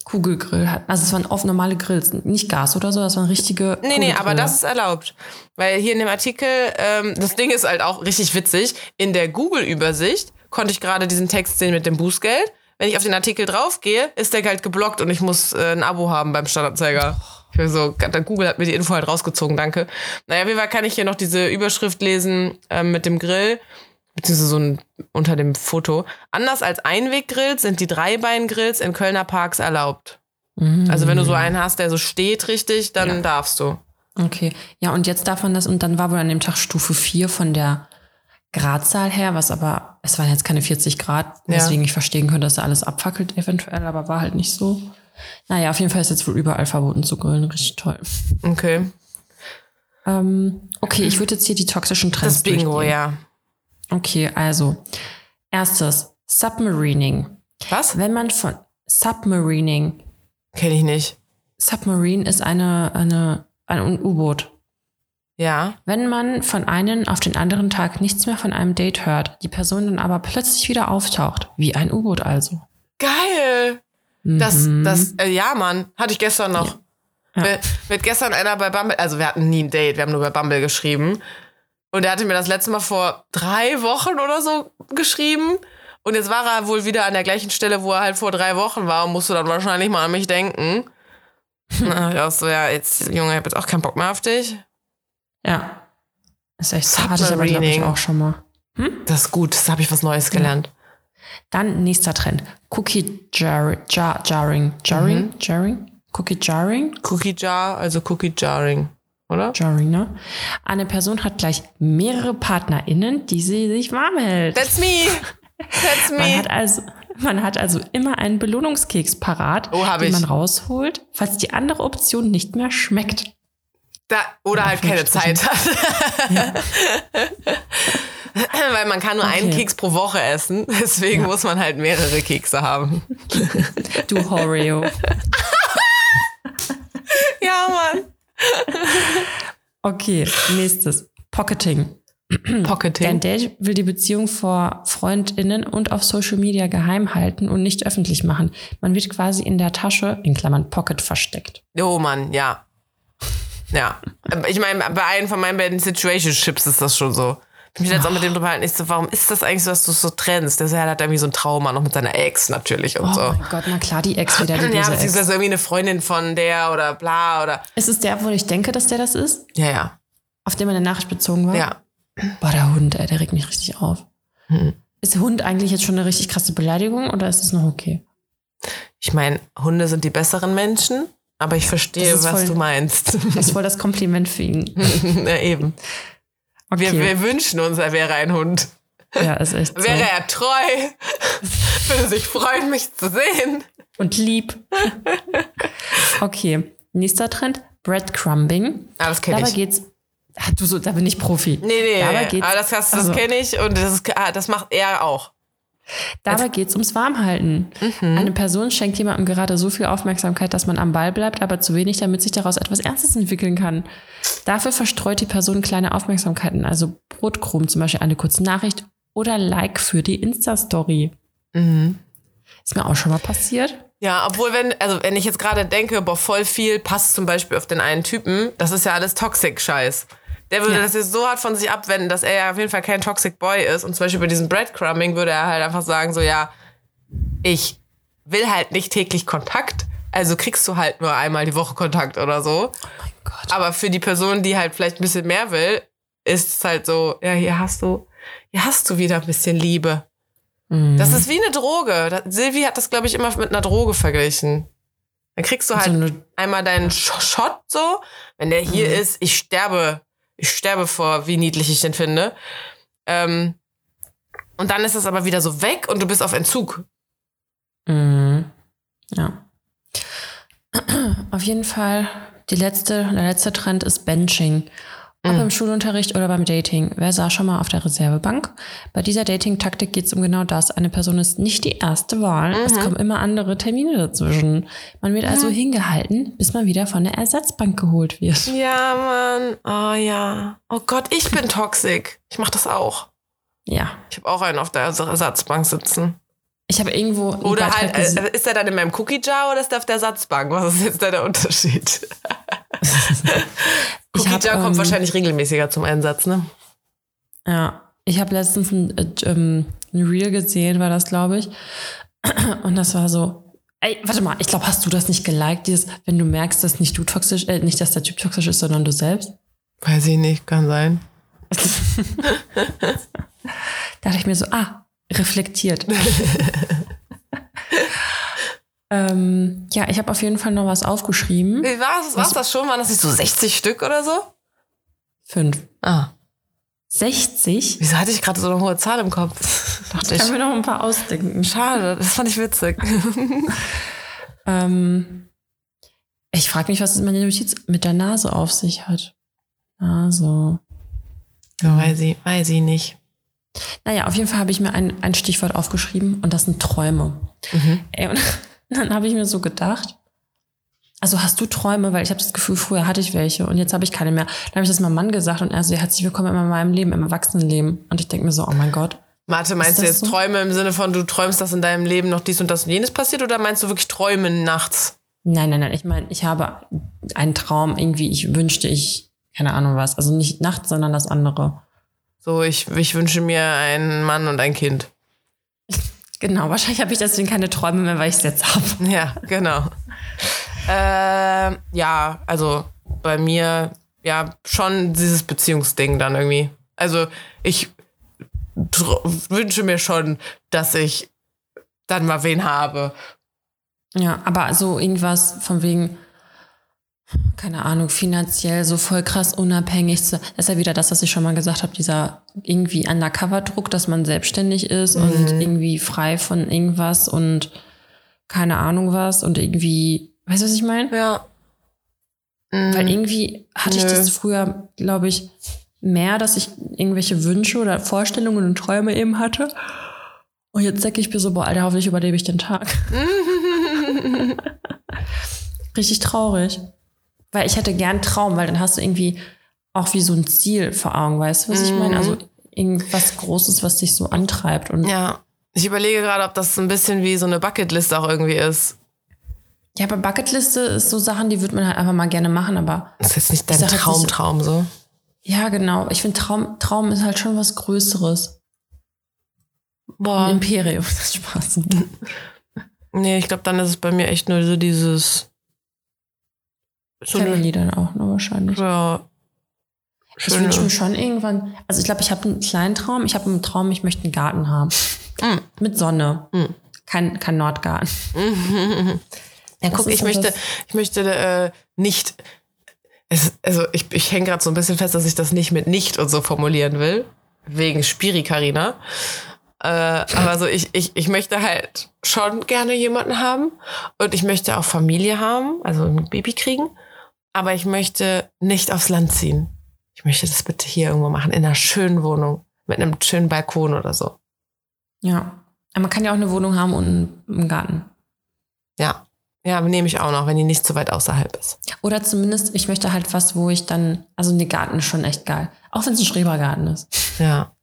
Kugelgrill hat. Also es waren oft normale Grills, nicht Gas oder so, das waren richtige. Nee, nee, aber das ist erlaubt. Weil hier in dem Artikel, ähm, das Ding ist halt auch richtig witzig. In der Google-Übersicht konnte ich gerade diesen Text sehen mit dem Bußgeld. Wenn ich auf den Artikel draufgehe, ist der halt geblockt und ich muss äh, ein Abo haben beim Standardzeiger. Ich bin so, der Google hat mir die Info halt rausgezogen, danke. Naja, jeden Fall kann ich hier noch diese Überschrift lesen ähm, mit dem Grill, beziehungsweise so ein, unter dem Foto. Anders als Einweggrills sind die Dreibeingrills in Kölner Parks erlaubt. Mhm. Also wenn du so einen hast, der so steht richtig, dann Ja. darfst du. Okay. Ja, und jetzt darf man das, und dann war wohl an dem Tag Stufe 4 von der Gradzahl her, was aber, es waren jetzt keine 40 Grad, Ja. deswegen ich verstehen könnte, dass da alles abfackelt eventuell, aber war halt nicht so. Naja, auf jeden Fall ist jetzt wohl überall verboten zu grillen. Richtig toll. Okay. Ähm, okay, ich würde jetzt hier die toxischen Trends Das Bingo, ja. Okay, also erstes Submarining. Was? Wenn man von Submarining, Kenne ich nicht. Submarine ist eine, eine, ein U-Boot. Ja. Wenn man von einem auf den anderen Tag nichts mehr von einem Date hört, die Person dann aber plötzlich wieder auftaucht, wie ein U-Boot also. Geil. Das, Mhm. das, äh, ja, Mann. Hatte ich gestern noch. Ja. Mir, mir hat gestern einer bei Bumble, also wir hatten nie ein Date, wir haben nur bei Bumble geschrieben. Und er hatte mir das letzte Mal vor drei Wochen oder so geschrieben. Und jetzt war er wohl wieder an der gleichen Stelle, wo er halt vor drei Wochen war und musste dann wahrscheinlich mal an mich denken. Na, ich auch so, ja, jetzt, Junge, ich hab jetzt auch keinen Bock mehr auf dich. Ja. Ist echt so. Hatte ich aber, glaube ich, Submarining. auch schon mal. Das ist gut, das habe ich was Neues gelernt. Dann nächster Trend. Cookie jar, jar, Jarring. Jarring? Mhm. Jarring? Cookie Jarring? Cookie Jar, also Cookie Jarring, oder? Jarring, ne? Eine Person hat gleich mehrere PartnerInnen, die sie sich warm hält. That's me. That's Man me. hat also, man hat also immer einen Belohnungskeks parat, Oh, den man rausholt, falls die andere Option nicht mehr schmeckt. Da, oder halt keine Zeit hat. Weil man kann nur einen Okay. Keks pro Woche essen. Deswegen Ja. muss man halt mehrere Kekse haben. Du Horeo. Ja, Mann. Okay, nächstes. Pocketing. Dein Pocketing. Date will die Beziehung vor FreundInnen und auf Social Media geheim halten und nicht öffentlich machen. Man wird quasi in der Tasche, in Klammern Pocket, versteckt. Oh Mann, ja. Ja. Ich meine, bei einem von meinen beiden Situationships ist das schon so. Ich mich jetzt auch mit dem drüber halten. Ich so, warum ist das eigentlich so, dass du es so trennst? Der hat irgendwie so ein Trauma noch mit seiner Ex natürlich und Oh so. mein Gott, na klar, die Ex wieder, die Ja, böse Ex. beziehungsweise irgendwie eine Freundin von der oder bla oder. Ist es der, wo ich denke, dass der das ist? Ja, ja. Auf den meine Nachricht bezogen war? Ja. Boah, der Hund, ey, der regt mich richtig auf. Hm. Ist Hund eigentlich jetzt schon eine richtig krasse Beleidigung oder ist es noch okay? Ich meine, Hunde sind die besseren Menschen, aber ich verstehe, was voll- du meinst. Das ist voll das Kompliment für ihn. ja, eben. Okay. Wir, wir wünschen uns, er wäre ein Hund. Ja, ist echt so. Wäre er treu, würde sich freuen, mich zu sehen. Und lieb. okay, nächster Trend, Breadcrumbing. Ah, das kenn Dabei ich. geht's. Ach, du so, da bin ich Profi. Nee, nee, Dabei nee. geht's, aber das, das, das also, kenne ich und das, ist, ah, das macht er auch. Dabei geht's ums Warmhalten. Mhm. Eine Person schenkt jemandem gerade so viel Aufmerksamkeit, dass man am Ball bleibt, aber zu wenig, damit sich daraus etwas Ernstes entwickeln kann. Dafür verstreut die Person kleine Aufmerksamkeiten, also Brotkrumen, zum Beispiel eine kurze Nachricht oder Like für die Insta-Story. Mhm. Ist mir auch schon mal passiert. Ja, obwohl, wenn, also wenn ich jetzt gerade denke, boah, voll viel passt zum Beispiel auf den einen Typen, das ist ja alles Toxic-Scheiß. Der würde Ja. das jetzt so hart von sich abwenden, dass er ja auf jeden Fall kein Toxic Boy ist. Und zum Beispiel bei diesem Breadcrumbing würde er halt einfach sagen, so, ja, ich will halt nicht täglich Kontakt, also kriegst du halt nur einmal die Woche Kontakt oder so. Oh mein Gott. Aber für die Person, die halt vielleicht ein bisschen mehr will, ist es halt so, ja, hier hast du, hier hast du wieder ein bisschen Liebe. Mhm. Das ist wie eine Droge. Silvi hat das, glaube ich, immer mit einer Droge verglichen. Dann kriegst du halt So einmal deinen Shot so. Wenn der hier Mhm. ist, ich sterbe. Ich sterbe vor, wie niedlich ich den finde. Ähm, und dann ist es aber wieder so weg und du bist auf Entzug. Mhm. Ja. Auf jeden Fall, die letzte, der letzte Trend ist Benching. Ob Mhm. im Schulunterricht oder beim Dating. Wer saß schon mal auf der Reservebank? Bei dieser Dating-Taktik geht es um genau das. Eine Person ist nicht die erste Wahl. Es Mhm. kommen immer andere Termine dazwischen. Man wird also hingehalten, bis man wieder von der Ersatzbank geholt wird. Ja, Mann. Oh ja. Oh Gott, ich bin toxisch. Ich mach das auch. Ja. Ich habe auch einen auf der Ersatzbank sitzen. Ich habe irgendwo. Oder Beitrag halt, gesehen- äh, ist er dann in meinem Cookie Jar oder ist er auf der Ersatzbank? Was ist jetzt da der Unterschied? Cookie hab, kommt ähm, wahrscheinlich regelmäßiger zum Einsatz, ne? Ja, ich habe letztens ein, äh, ähm, ein Reel gesehen, war das, glaube ich. Und das war so, ey, warte mal, ich glaube, hast du das nicht geliked, dieses, wenn du merkst, dass nicht du toxisch, äh, nicht, dass der Typ toxisch ist, sondern du selbst? Weiß ich nicht, kann sein. Da dachte ich mir so, ah, reflektiert. ähm, ja, ich habe auf jeden Fall noch was aufgeschrieben. Wie war es? Das schon? Waren das nicht so 60 Stück oder so? Fünf. Ah. 60? Wieso hatte ich gerade so eine hohe Zahl im Kopf? Dachte Ich ich. kann mir noch ein paar ausdenken. Schade, das fand ich witzig. Ähm, ich frage mich, was der Notiz mit der Nase auf sich hat. Also. weiß, ich, weiß ich nicht. Naja, auf jeden Fall habe ich mir ein, ein Stichwort aufgeschrieben und das sind Träume. Mhm. Ey, und dann habe ich mir so gedacht, also hast du Träume? Weil ich habe das Gefühl, früher hatte ich welche und jetzt habe ich keine mehr. Dann habe ich das meinem Mann gesagt und er so, herzlich willkommen in meinem Leben, im Erwachsenenleben. Und ich denke mir so, oh mein Gott. Marte, meinst du jetzt so? Träume im Sinne von, du träumst, dass in deinem Leben noch dies und das und jenes passiert oder meinst du wirklich Träumen nachts? Nein, nein, nein. Ich meine, ich habe einen Traum, irgendwie, ich wünschte, ich, keine Ahnung was. Also nicht nachts, sondern das andere. So, ich, ich wünsche mir einen Mann und ein Kind. Genau, wahrscheinlich habe ich deswegen keine Träume mehr, weil ich es jetzt habe. Ja, genau. ähm, ja, also bei mir, ja, schon dieses Beziehungsding dann irgendwie. Also ich wünsche mir schon, dass ich dann mal wen habe. Ja, aber so irgendwas von wegen, keine Ahnung, finanziell so voll krass unabhängig zu. Das ist ja wieder das, was ich schon mal gesagt habe, dieser irgendwie Undercover-Druck, dass man selbstständig ist und irgendwie frei von irgendwas und keine Ahnung was und irgendwie, weißt du, was ich meine? Ja. Weil irgendwie hatte ich Nö. das früher, glaube ich, mehr, dass ich irgendwelche Wünsche oder Vorstellungen und Träume eben hatte. Und jetzt denke ich mir so, boah, Alter, hoffentlich überlebe ich den Tag. Richtig traurig. Weil ich hätte gern Traum, weil dann hast du irgendwie auch wie so ein Ziel vor Augen, weißt du, was ich meine? Also irgendwas Großes, was dich so antreibt. Und ja, Ja. Ich überlege gerade, ob das ein bisschen wie so eine Bucketlist auch irgendwie ist. aber Bucketliste ist so Sachen, die würde man halt einfach mal gerne machen, aber Das ist jetzt nicht dein jetzt nicht so- Traumtraum so. ja, genau. Ich finde Traum, Traum ist halt schon was Größeres. Ein Boah. Imperium, das ist Spaß. Nee, ich glaube, dann ist es bei mir echt nur so dieses. So eine, Family dann auch, ne, wahrscheinlich. ja, Ich wünsche schöne. mir schon irgendwann, also ich glaube, ich habe einen kleinen Traum. Ich habe einen Traum, ich möchte einen Garten haben. Mm. Mit Sonne. Mm. Kein, kein Nordgarten. Ja, guck, ich möchte, ich möchte äh, nicht. Es, also ich, ich hänge gerade so ein bisschen fest, dass ich das nicht mit nicht und so formulieren will. wegen Spiri-Carina. Äh, aber so, ich, ich, ich möchte halt schon gerne jemanden haben und ich möchte auch Familie haben, also ein Baby kriegen. Aber ich möchte nicht aufs Land ziehen. Ich möchte das bitte hier irgendwo machen, in einer schönen Wohnung, mit einem schönen Balkon oder so. Ja. Aber man kann ja auch eine Wohnung haben und einen Garten. Ja. Ja, nehme ich auch noch, wenn die nicht zu weit außerhalb ist. Oder zumindest, ich möchte halt was, wo ich dann, also ein Garten ist schon echt geil. Auch wenn es ein Schrebergarten ist. Ja.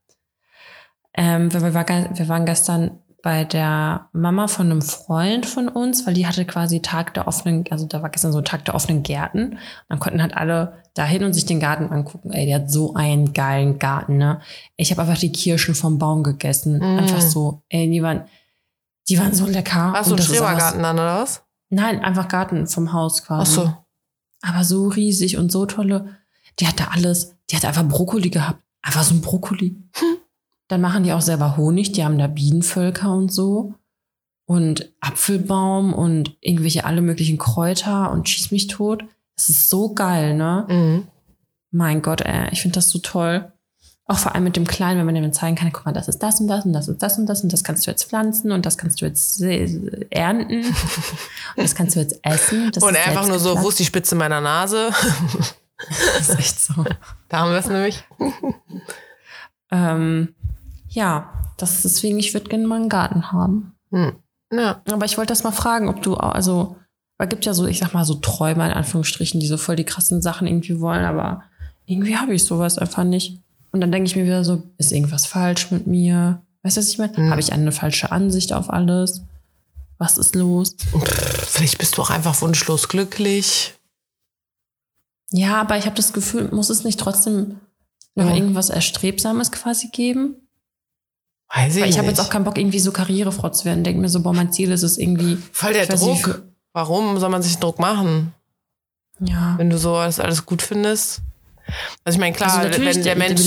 Ähm, wir, wir waren gestern bei der Mama von einem Freund von uns, weil die hatte quasi Tag der offenen, also da war gestern so Tag der offenen Gärten. Und dann konnten halt alle dahin und sich den Garten angucken. Ey, der hat so einen geilen Garten, ne? Ich habe einfach die Kirschen vom Baum gegessen. Mm. Einfach so, ey, die waren, die waren so lecker. Hast du aber- Schrebergarten dann, oder was? Nein, einfach Garten vom Haus Ach quasi. so. Aber so riesig und so tolle. Die hatte alles. Die hatte einfach Brokkoli gehabt. Einfach so ein Brokkoli. Dann machen die auch selber Honig. Die haben da Bienenvölker und so. Und Apfelbaum und irgendwelche alle möglichen Kräuter und schieß mich tot. Das ist so geil, ne? Mhm. Mein Gott, ey, ich finde das so toll. Auch vor allem mit dem Kleinen, wenn man dem zeigen kann, guck mal, das ist das und das und das ist das und das und das kannst du jetzt pflanzen und das kannst du jetzt ernten und das kannst du jetzt essen. Das Und einfach nur so, wo ist die Spitze meiner Nase? Das ist echt so. da haben wir es nämlich. Ähm, ja, das ist deswegen, ich würde gerne mal einen Garten haben. Hm. Ja. Aber ich wollte das mal fragen, ob du, auch- also, es gibt ja so, ich sag mal, so Träumer in Anführungsstrichen, die so voll die krassen Sachen irgendwie wollen, aber irgendwie habe ich sowas einfach nicht. Und dann denke ich mir wieder so, ist irgendwas falsch mit mir? Weißt du, was ich meine? Hm. Habe ich eine falsche Ansicht auf alles? Was ist los? Vielleicht bist du auch einfach wunschlos glücklich. Ja, aber ich habe das Gefühl, muss es nicht trotzdem noch Ja. irgendwas Erstrebsames quasi geben? Weiß ich, Weil ich habe jetzt auch keinen Bock, irgendwie so Karrierefrau zu werden. Denke mir so, boah, mein Ziel ist es irgendwie. Voll der weiß nicht, Druck. Warum soll man sich Druck machen, Ja. wenn du so das alles gut findest? Also ich meine, klar, Also wenn der Mensch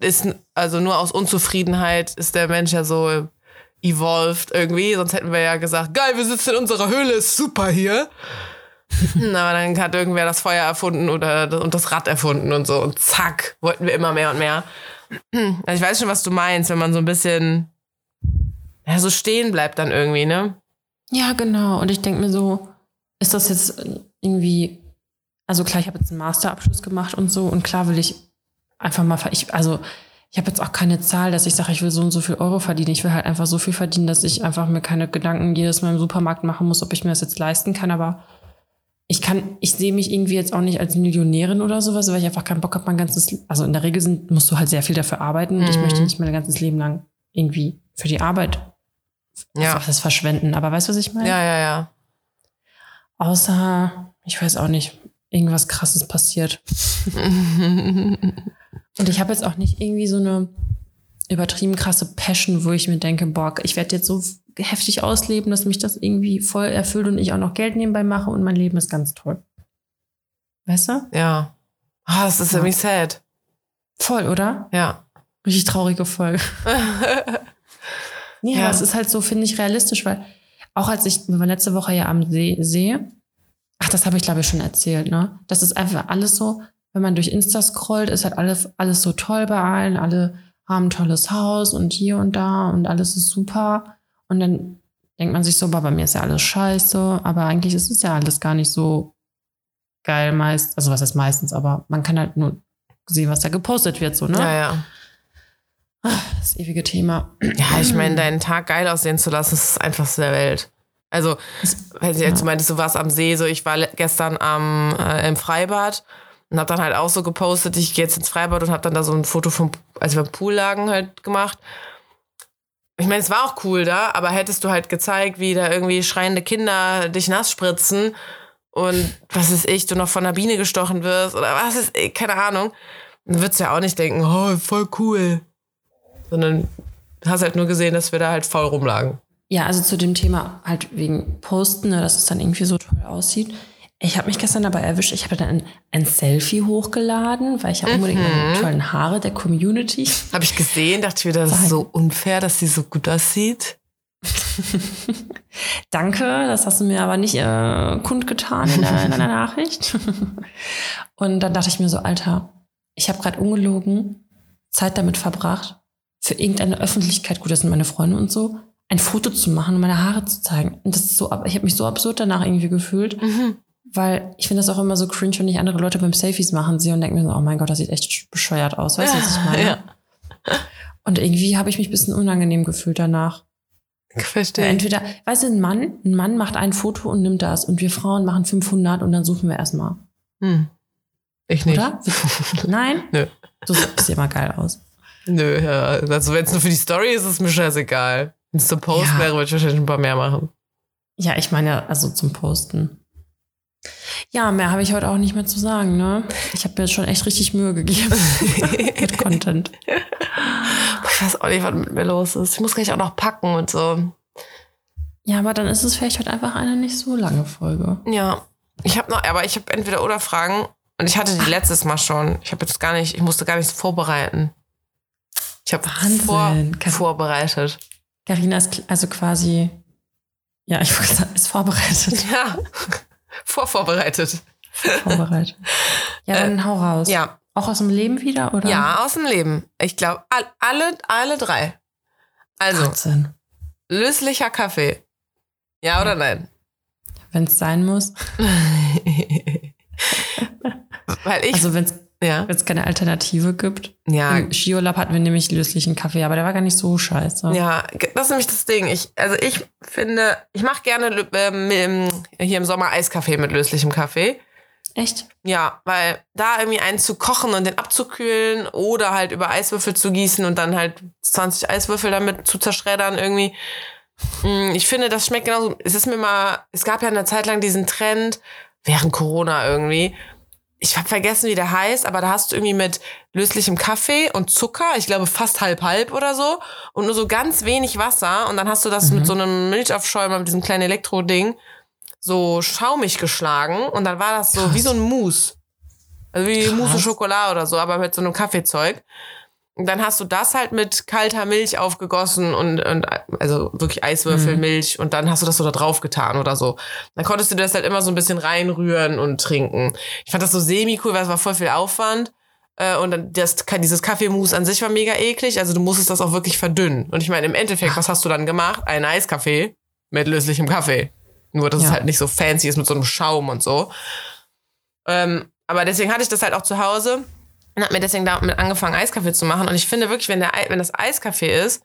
ist, also nur aus Unzufriedenheit ist der Mensch ja so evolved irgendwie, sonst hätten wir ja gesagt, geil, wir sitzen in unserer Höhle, ist super hier. Aber dann hat irgendwer das Feuer erfunden oder das, und das Rad erfunden und so und zack, wollten wir immer mehr und mehr. Also ich weiß schon, was du meinst, wenn man so ein bisschen ja, so stehen bleibt dann irgendwie, ne? Ja, genau. Und ich denke mir so, ist das jetzt irgendwie, also klar, ich habe jetzt einen Masterabschluss gemacht und so und klar will ich einfach mal, ich, also ich habe jetzt auch keine Zahl, dass ich sage, ich will so und so viel Euro verdienen. Ich will halt einfach so viel verdienen, dass ich einfach mir keine Gedanken jedes Mal im Supermarkt machen muss, ob ich mir das jetzt leisten kann. Aber ich kann, ich sehe mich irgendwie jetzt auch nicht als Millionärin oder sowas, weil ich einfach keinen Bock habe, mein ganzes, also in der Regel sind, musst du halt sehr viel dafür arbeiten und ich Mhm. möchte nicht mein ganzes Leben lang irgendwie für die Arbeit Ja. heißt verschwenden, aber weißt du, was ich meine? Ja, ja, ja. Außer, ich weiß auch nicht, irgendwas krasses passiert. Und ich habe jetzt auch nicht irgendwie so eine übertrieben krasse Passion, wo ich mir denke, boah, ich werde jetzt so heftig ausleben, dass mich das irgendwie voll erfüllt und ich auch noch Geld nebenbei mache und mein Leben ist ganz toll. Weißt du? Ja. Ah, das ist Ja. irgendwie sad. Voll, oder? Ja. Richtig traurige Folge. Ja, Ja. es ist halt so, finde ich, realistisch, weil auch als ich, wir waren letzte Woche ja am See, See ach, das habe ich glaube ich schon erzählt, ne? Das ist einfach alles so, wenn man durch Insta scrollt, ist halt alles, alles so toll bei allen, alle haben ein tolles Haus und hier und da und alles ist super. Und dann denkt man sich so, boah, bei mir ist ja alles scheiße, aber eigentlich ist es ja alles gar nicht so geil meist, also was heißt meistens, aber man kann halt nur sehen, was da gepostet wird, so, ne? Ja, ja. Das ewige Thema. Ja, ich meine, deinen Tag geil aussehen zu lassen, ist das Einfachste der Welt. Also, weil sie jetzt meintest, du warst am See, so ich war gestern am, äh, im Freibad und hab dann halt auch so gepostet, ich gehe jetzt ins Freibad und hab dann da so ein Foto vom, als wir im Pool lagen, halt gemacht. Ich meine, es war auch cool da, aber hättest du halt gezeigt, wie da irgendwie schreiende Kinder dich nass spritzen und was ist ich, du noch von einer Biene gestochen wirst oder was ist, ich, keine Ahnung, dann würdest du ja auch nicht denken, oh, voll cool. Sondern hast halt nur gesehen, dass wir da halt faul rumlagen. Ja, also zu dem Thema halt wegen Posten, ne, dass es dann irgendwie so toll aussieht. Ich habe mich gestern dabei erwischt, ich habe dann ein, ein Selfie hochgeladen, weil ich ja unbedingt meine tollen Haare der Community. Habe ich gesehen, dachte ich mir, das ist so unfair, dass sie so gut aussieht. Danke, das hast du mir aber nicht äh, kundgetan in, der, in einer Nachricht. Und dann dachte ich mir so, Alter, ich habe gerade ungelogen Zeit damit verbracht, für irgendeine Öffentlichkeit, gut, das sind meine Freunde und so, ein Foto zu machen und meine Haare zu zeigen. Und das ist so, ich habe mich so absurd danach irgendwie gefühlt, Mhm. Weil ich finde das auch immer so cringe, wenn ich andere Leute beim Selfies machen sehe und denke mir so, oh mein Gott, das sieht echt bescheuert aus. Weißt du, was ich meine? Ja. Und irgendwie habe ich mich ein bisschen unangenehm gefühlt danach. Ja, verstehe. entweder, weißt du, ein Mann, ein Mann macht ein Foto und nimmt das und wir Frauen machen 500 und dann suchen wir erstmal. Hm. Ich nicht. Oder? Nein? Nö. Du siehst immer geil aus. Nö, ja. Also wenn es nur für die Story ist, ist es mir scheißegal. Wenn es zum Post Ja. wäre, würde ich wahrscheinlich ein paar mehr machen. Ja, ich meine ja, also zum Posten. Ja, mehr habe ich heute auch nicht mehr zu sagen, ne? Ich habe mir schon echt richtig Mühe gegeben mit Content. Ich weiß auch nicht, was mit mir los ist. Ich muss gleich auch noch packen und so. Ja, aber dann ist es vielleicht heute einfach eine nicht so lange Folge. Ja. Ich habe noch, aber ich habe entweder oder Fragen und ich hatte die letztes Mal schon. Ich habe jetzt gar nicht, ich musste gar nichts vorbereiten. Ich habe vor, vorbereitet. Carina ist also quasi, ja, ich wollte sagen, ist vorbereitet. Ja. Vorvorbereitet. vorbereitet. Ja, dann hau raus. Ja. Auch aus dem Leben wieder, oder? Ja, aus dem Leben. Ich glaube, all, alle, alle drei. Also, Wahnsinn. löslicher Kaffee. Ja oder nein? Wenn es sein muss. Weil ich, Also wenn es ja, keine Alternative gibt. ja, Im Skiurlaub hatten wir nämlich löslichen Kaffee, aber der war gar nicht so scheiße. ja, das ist nämlich das Ding. Ich, also ich finde, ich mache gerne ähm, hier im Sommer Eiskaffee mit löslichem Kaffee. Echt? Ja, weil da irgendwie einen zu kochen und den abzukühlen oder halt über Eiswürfel zu gießen und dann halt 20 Eiswürfel damit zu zerschreddern irgendwie. Mm, Ich finde, das schmeckt genauso. Es ist mir mal, es gab ja eine Zeit lang diesen Trend, während Corona irgendwie. Ich habe vergessen, wie der heißt, aber da hast du irgendwie mit löslichem Kaffee und Zucker, ich glaube fast halb halb oder so, und nur so ganz wenig Wasser. Und dann hast du das mit so einem Milchaufschäumer, mit diesem kleinen Elektroding, so schaumig geschlagen. Und dann war das so Krass. wie so ein Mousse. Also wie Krass. Mousse au Chocolat oder so, aber mit so einem Kaffeezeug. Und dann hast du das halt mit kalter Milch aufgegossen und, und also wirklich Eiswürfelmilch und dann hast du das so da drauf getan oder so. Dann konntest du das halt immer so ein bisschen reinrühren und trinken. Ich fand das so semi-cool, weil es war voll viel Aufwand. Äh, Und dann das, dieses Kaffeemus an sich war mega eklig. Also du musstest das auch wirklich verdünnen. Und ich meine, im Endeffekt, was hast du dann gemacht? Ein Eiskaffee mit löslichem Kaffee. Nur, dass es Ja. halt nicht so fancy ist mit so einem Schaum und so. Ähm, aber deswegen hatte ich das halt auch zu Hause und habe mir deswegen damit angefangen, Eiskaffee zu machen. Und ich finde wirklich, wenn, der, wenn das Eiskaffee ist,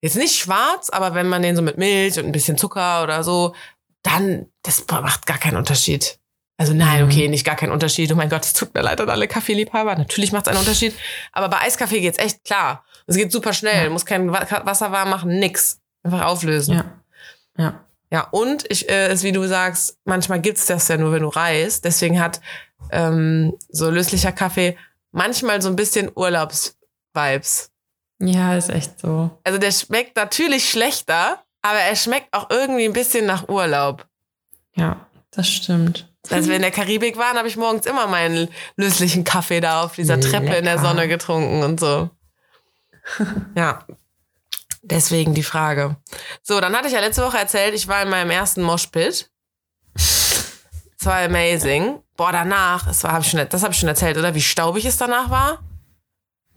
jetzt nicht schwarz, aber wenn man den so mit Milch und ein bisschen Zucker oder so, dann, das macht gar keinen Unterschied. Also nein, Mhm. okay, nicht gar keinen Unterschied. Oh mein Gott, es tut mir leid an alle Kaffeeliebhaber. Natürlich macht es einen Unterschied. Aber bei Eiskaffee geht's echt klar. Es geht super schnell. Ja. Du musst kein Wa- Wasser warm machen, nix. Einfach auflösen. Ja. Ja. Ja, und ich, äh, ist, wie du sagst, manchmal gibt's das ja nur, wenn du reist. Deswegen hat ähm, so löslicher Kaffee manchmal so ein bisschen Urlaubsvibes. Ja, ist echt so. Also der schmeckt natürlich schlechter, aber er schmeckt auch irgendwie ein bisschen nach Urlaub. Ja, das stimmt. Als wir in der Karibik waren, habe ich morgens immer meinen löslichen Kaffee da auf dieser Treppe in der Lecker. Sonne getrunken und so. Ja. Deswegen die Frage. So, dann hatte ich ja letzte Woche erzählt, ich war in meinem ersten Moshpit. Es war amazing. Boah, danach, es war, hab ich schon, das habe ich schon erzählt, oder? Wie staubig es danach war?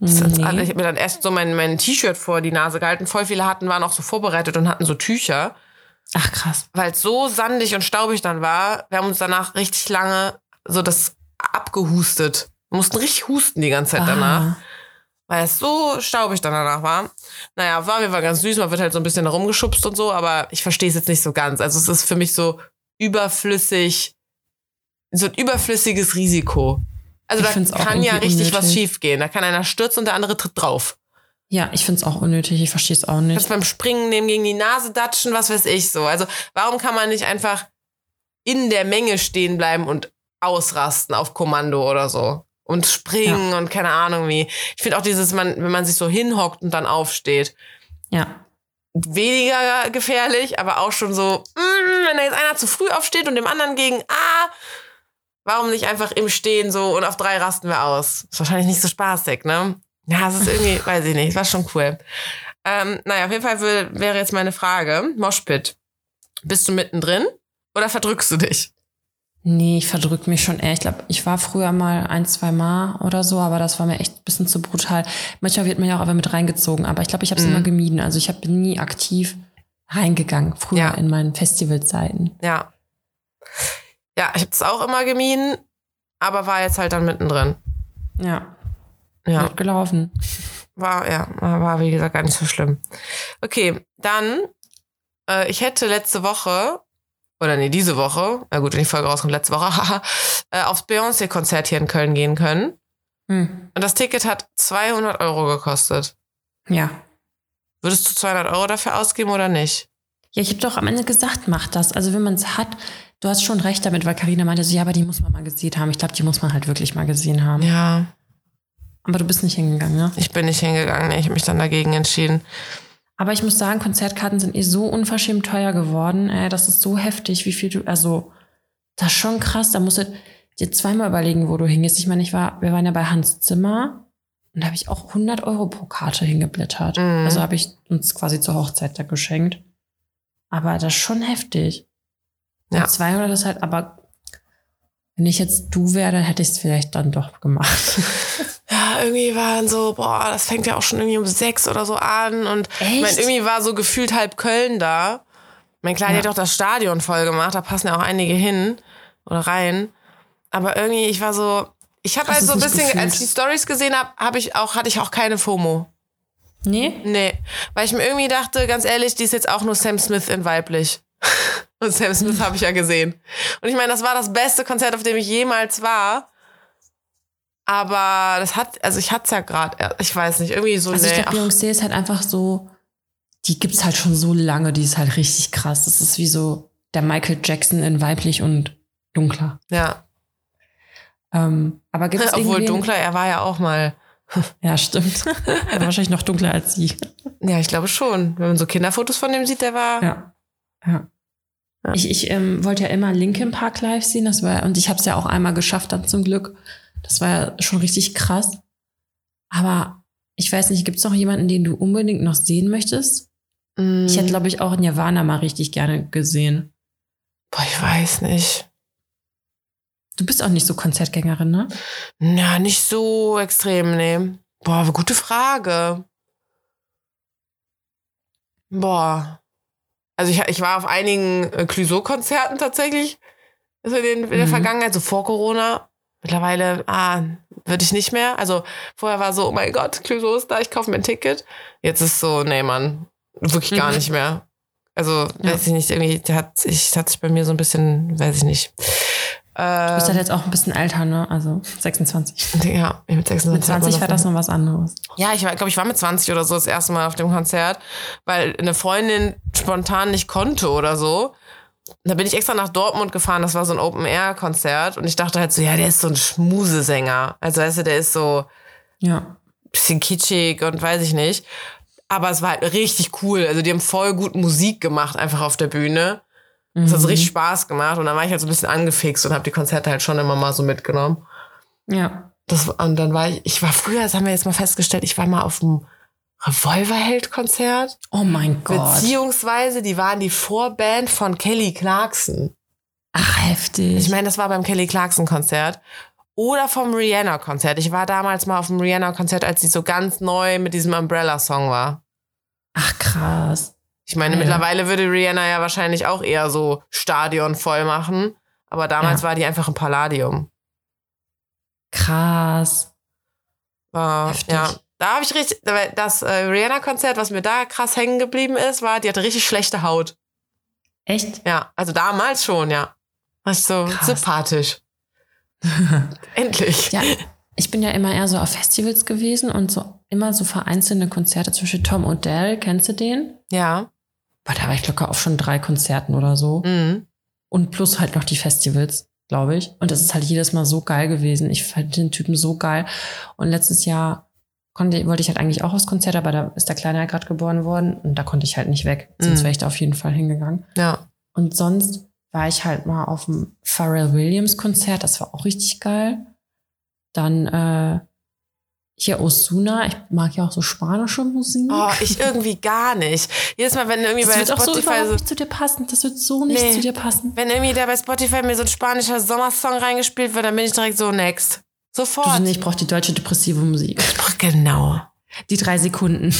Das hat's alle- Ich habe mir dann erst so mein, mein T-Shirt vor die Nase gehalten. Voll viele hatten, waren auch so vorbereitet und hatten so Tücher Ach krass. weil es so sandig und staubig dann war. Wir haben uns danach richtig lange so das abgehustet. Wir mussten richtig husten die ganze Zeit danach, Ah. weil es so staubig dann danach war. Naja, war mir war ganz süß, man wird halt so ein bisschen herumgeschubst und so, aber ich verstehe es jetzt nicht so ganz. Also es ist für mich so überflüssig, so ein überflüssiges Risiko. Also Ich da kann ja richtig was unnötig. schief gehen. Da kann einer stürzen und der andere tritt drauf. Ja, ich find's auch unnötig. Ich verstehe es auch Kannst nicht. beim Springen nehmen, gegen die Nase datschen, was weiß ich so. Also warum kann man nicht einfach in der Menge stehen bleiben und ausrasten auf Kommando oder so? Und springen und keine Ahnung wie. Ich finde auch dieses, man, wenn man sich so hinhockt und dann aufsteht, Ja. weniger gefährlich, aber auch schon so, mm, wenn da jetzt einer zu früh aufsteht und dem anderen gegen, ah, warum nicht einfach im Stehen so und auf drei rasten wir aus? Ist wahrscheinlich nicht so spaßig, ne? Ja, es ist irgendwie, weiß ich nicht, war schon cool. Ähm, naja, auf jeden Fall will, wäre jetzt meine Frage, Moshpit, bist du mittendrin oder verdrückst du dich? Nee, ich verdrück mich schon eher. Ich glaube, ich war früher mal ein, zwei Mal oder so, aber das war mir echt ein bisschen zu brutal. Manchmal wird man ja auch einfach mit reingezogen, aber ich glaube, ich habe es Mhm. immer gemieden. Also ich habe nie aktiv reingegangen, früher Ja. in meinen Festivalzeiten. Ja. Ja, ich habe es auch immer gemieden, aber war jetzt halt dann mittendrin. Ja, Ja, wird gelaufen. war, ja, war wie gesagt gar nicht so schlimm. Okay, dann, äh, ich hätte letzte Woche, oder nee, diese Woche, na gut, wenn die Folge rauskommt, letzte Woche, äh, aufs Beyoncé-Konzert hier in Köln gehen können. Hm. Und das Ticket hat 200 Euro gekostet. Ja. Würdest du 200 Euro dafür ausgeben oder nicht? Ja, ich habe doch am Ende gesagt, mach das. Also wenn man es hat, du hast schon recht damit, weil Karina meinte so, ja, aber die muss man mal gesehen haben. Ich glaube, die muss man halt wirklich mal gesehen haben. Ja, Aber du bist nicht hingegangen, ne? ich bin nicht hingegangen. Ich habe mich dann dagegen entschieden. Aber ich muss sagen, Konzertkarten sind eh so unverschämt teuer geworden. Ey, das ist so heftig, wie viel du, also, das ist schon krass. Da musst du dir zweimal überlegen, wo du hingehst. Ich meine, ich war, wir waren ja bei Hans Zimmer und da habe ich auch 100 Euro pro Karte hingeblättert. Mhm. Also habe ich uns quasi zur Hochzeit da geschenkt. Aber das ist schon heftig. Ja. Und 200 ist halt, aber wenn ich jetzt du wäre, dann hätte ich es vielleicht dann doch gemacht. Ja, irgendwie waren so, boah, das fängt ja auch schon irgendwie um sechs oder so an. Und ich mein, Echt? irgendwie war so gefühlt halb Köln da. Mein Kleiner Ja. hat auch das Stadion voll gemacht, da passen ja auch einige hin oder rein. Aber irgendwie, ich war so, ich habe halt so ein bisschen, gefühlt? als ich die Stories gesehen habe, habe ich auch, hatte ich auch keine FOMO. Nee? Nee, weil ich mir irgendwie dachte, ganz ehrlich, die ist jetzt auch nur Sam Smith in weiblich. Und Sam Smith habe ich ja gesehen. Und ich meine, das war das beste Konzert, auf dem ich jemals war. Aber das hat, also ich hatte es ja gerade, ich weiß nicht, irgendwie so, Also ich nee, glaube, ach, Beyoncé ist halt einfach so, die gibt's halt schon so lange, die ist halt richtig krass. Das ist wie so der Michael Jackson in weiblich und dunkler. ja. Ähm, aber gibt's Obwohl dunkler, er war ja auch mal. Ja, stimmt. aber wahrscheinlich noch dunkler als sie. Ja, ich glaube schon. Wenn man so Kinderfotos von dem sieht, der war. Ja. ja. Ja. Ich, ich ähm, wollte ja immer Linkin Park live sehen, das war und ich habe es ja auch einmal geschafft dann zum Glück. Das war ja schon richtig krass. Aber ich weiß nicht, gibt's noch jemanden, den du unbedingt noch sehen möchtest? Mm, Ich hätte, glaube ich, auch Nirvana mal richtig gerne gesehen. boah, ich weiß nicht. Du bist auch nicht so Konzertgängerin, ne? Ja, nicht so extrem, nee. Boah, gute Frage. Boah. Also ich, ich war auf einigen äh, Clouseau-Konzerten tatsächlich also in, in der Mhm. Vergangenheit, so vor Corona. Mittlerweile, ah, würde ich nicht mehr. Also vorher war so, oh mein Gott, Clouseau ist da, ich kaufe mir ein Ticket. Jetzt ist so, nee, Mann, wirklich gar Mhm. nicht mehr. Also, Ja. weiß ich nicht, irgendwie hat sich, hat sich bei mir so ein bisschen, weiß ich nicht. Du bist Äh, halt jetzt auch ein bisschen älter, ne? Also 26. ja, mit 26 Mit 20 hat war das noch was anderes. ja, ich glaube, ich war mit 20 oder so das erste Mal auf dem Konzert, weil eine Freundin spontan nicht konnte oder so. Da bin ich extra nach Dortmund gefahren, das war so ein Open-Air-Konzert und ich dachte halt so, ja, der ist so ein Schmusesänger. Also, weißt du, der ist so Ja. bisschen kitschig und weiß ich nicht. Aber es war halt richtig cool. Also, die haben voll gut Musik gemacht, einfach auf der Bühne. Es hat so Mhm. richtig Spaß gemacht und dann war ich halt so ein bisschen angefixt und habe die Konzerte halt schon immer mal so mitgenommen. Ja. Das, und dann war ich, ich war früher, das haben wir jetzt mal festgestellt, ich war mal auf dem Revolverheld-Konzert. Oh mein Gott. Beziehungsweise, die waren die Vorband von Kelly Clarkson. Ach, heftig. Ich meine, das war beim Kelly Clarkson-Konzert. Oder vom Rihanna-Konzert. Ich war damals mal auf dem Rihanna-Konzert, als sie so ganz neu mit diesem Umbrella-Song war. Ach, krass. Ich meine, Ja. mittlerweile würde Rihanna ja wahrscheinlich auch eher so Stadion voll machen. Aber damals Ja. war die einfach ein Palladium. Krass. War, Heftig. ja. Da habe ich richtig, das äh, Rihanna-Konzert, was mir da krass hängen geblieben ist, war, die hatte richtig schlechte Haut. Echt? Ja, also damals schon, ja. War ich so Krass. sympathisch. Endlich. Ja, ich bin ja immer eher so auf Festivals gewesen und so immer so vereinzelte Konzerte zwischen Tom Odell, kennst du den? Ja. Boah, da war ich locker auf schon drei Konzerten oder so. Mhm. Und plus halt noch die Festivals, glaube ich. Und das ist halt jedes Mal so geil gewesen. Ich fand den Typen so geil. Und letztes Jahr konnte, wollte ich halt eigentlich auch aufs Konzert, aber da ist der Kleine ja gerade geboren worden und da konnte ich halt nicht weg. Sonst Mhm. wäre ich da auf jeden Fall hingegangen. Ja. Und sonst war ich halt mal auf dem Pharrell Williams Konzert, das war auch richtig geil. Dann, äh, hier Osuna, ich mag ja auch so spanische Musik. Oh, ich irgendwie gar nicht. Jedes Mal, wenn irgendwie das bei wird auch so Spotify so, nicht zu dir passen. Das wird so nicht Nee. zu dir passen. wenn irgendwie da bei Spotify mir so ein spanischer Sommersong reingespielt wird, dann bin ich direkt so next. Du, Sofort. nee, ich brauche die deutsche depressive Musik. Genau. Die drei Sekunden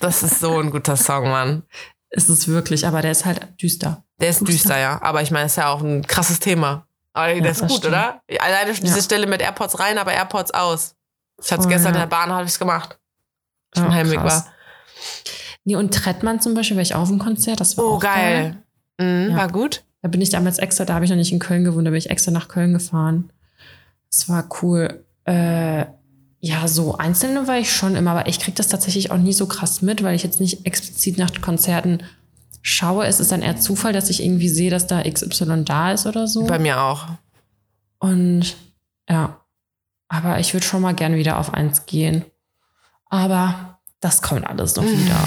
Das ist so ein guter Song, Mann. ist es wirklich, aber der ist halt düster. Der ist Düster. düster, ja. Aber ich meine, ist ja auch ein krasses Thema. Aber der ist das gut, stimmt. oder? Alleine diese Ja. Stelle mit AirPods rein, aber AirPods aus. Ich hatte Voll, gestern ja. in der Bahn, habe ich es gemacht. Ich im Heimweg krass. war. Nee, und Trettmann zum Beispiel war ich auf dem Konzert. Das war Oh, auch geil. Mhm, Ja. War gut. Da bin ich damals extra, da habe ich noch nicht in Köln gewohnt, da bin ich extra nach Köln gefahren. Das war cool. Äh, ja, so einzelne war ich schon immer, aber ich krieg das tatsächlich auch nie so krass mit, weil ich jetzt nicht explizit nach Konzerten schaue. Es ist dann eher Zufall, dass ich irgendwie sehe, dass da XY da ist oder so. Bei mir auch. Und ja, aber ich würde schon mal gern wieder auf eins gehen. Aber das kommt alles noch wieder.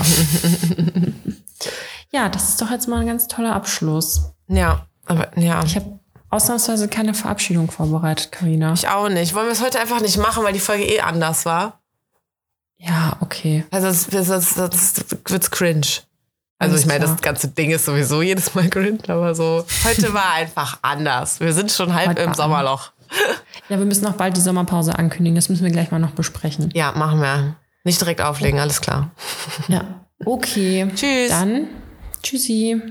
ja, das ist doch jetzt mal ein ganz toller Abschluss. Ja, aber ja. Ich habe ausnahmsweise keine Verabschiedung vorbereitet, Karina. Ich auch nicht. Wollen wir es heute einfach nicht machen, weil die Folge eh anders war? Ja, okay. Also sonst, sonst wird's cringe. Also Alles ich meine, das ganze Ding ist sowieso jedes Mal cringe, aber so. Heute war einfach anders. Wir sind schon halb Heute im Sommerloch. Ja, wir müssen noch bald die Sommerpause ankündigen. Das müssen wir gleich mal noch besprechen. Ja, machen wir. Nicht direkt auflegen, alles klar. Ja. Okay. Tschüss. Dann tschüssi.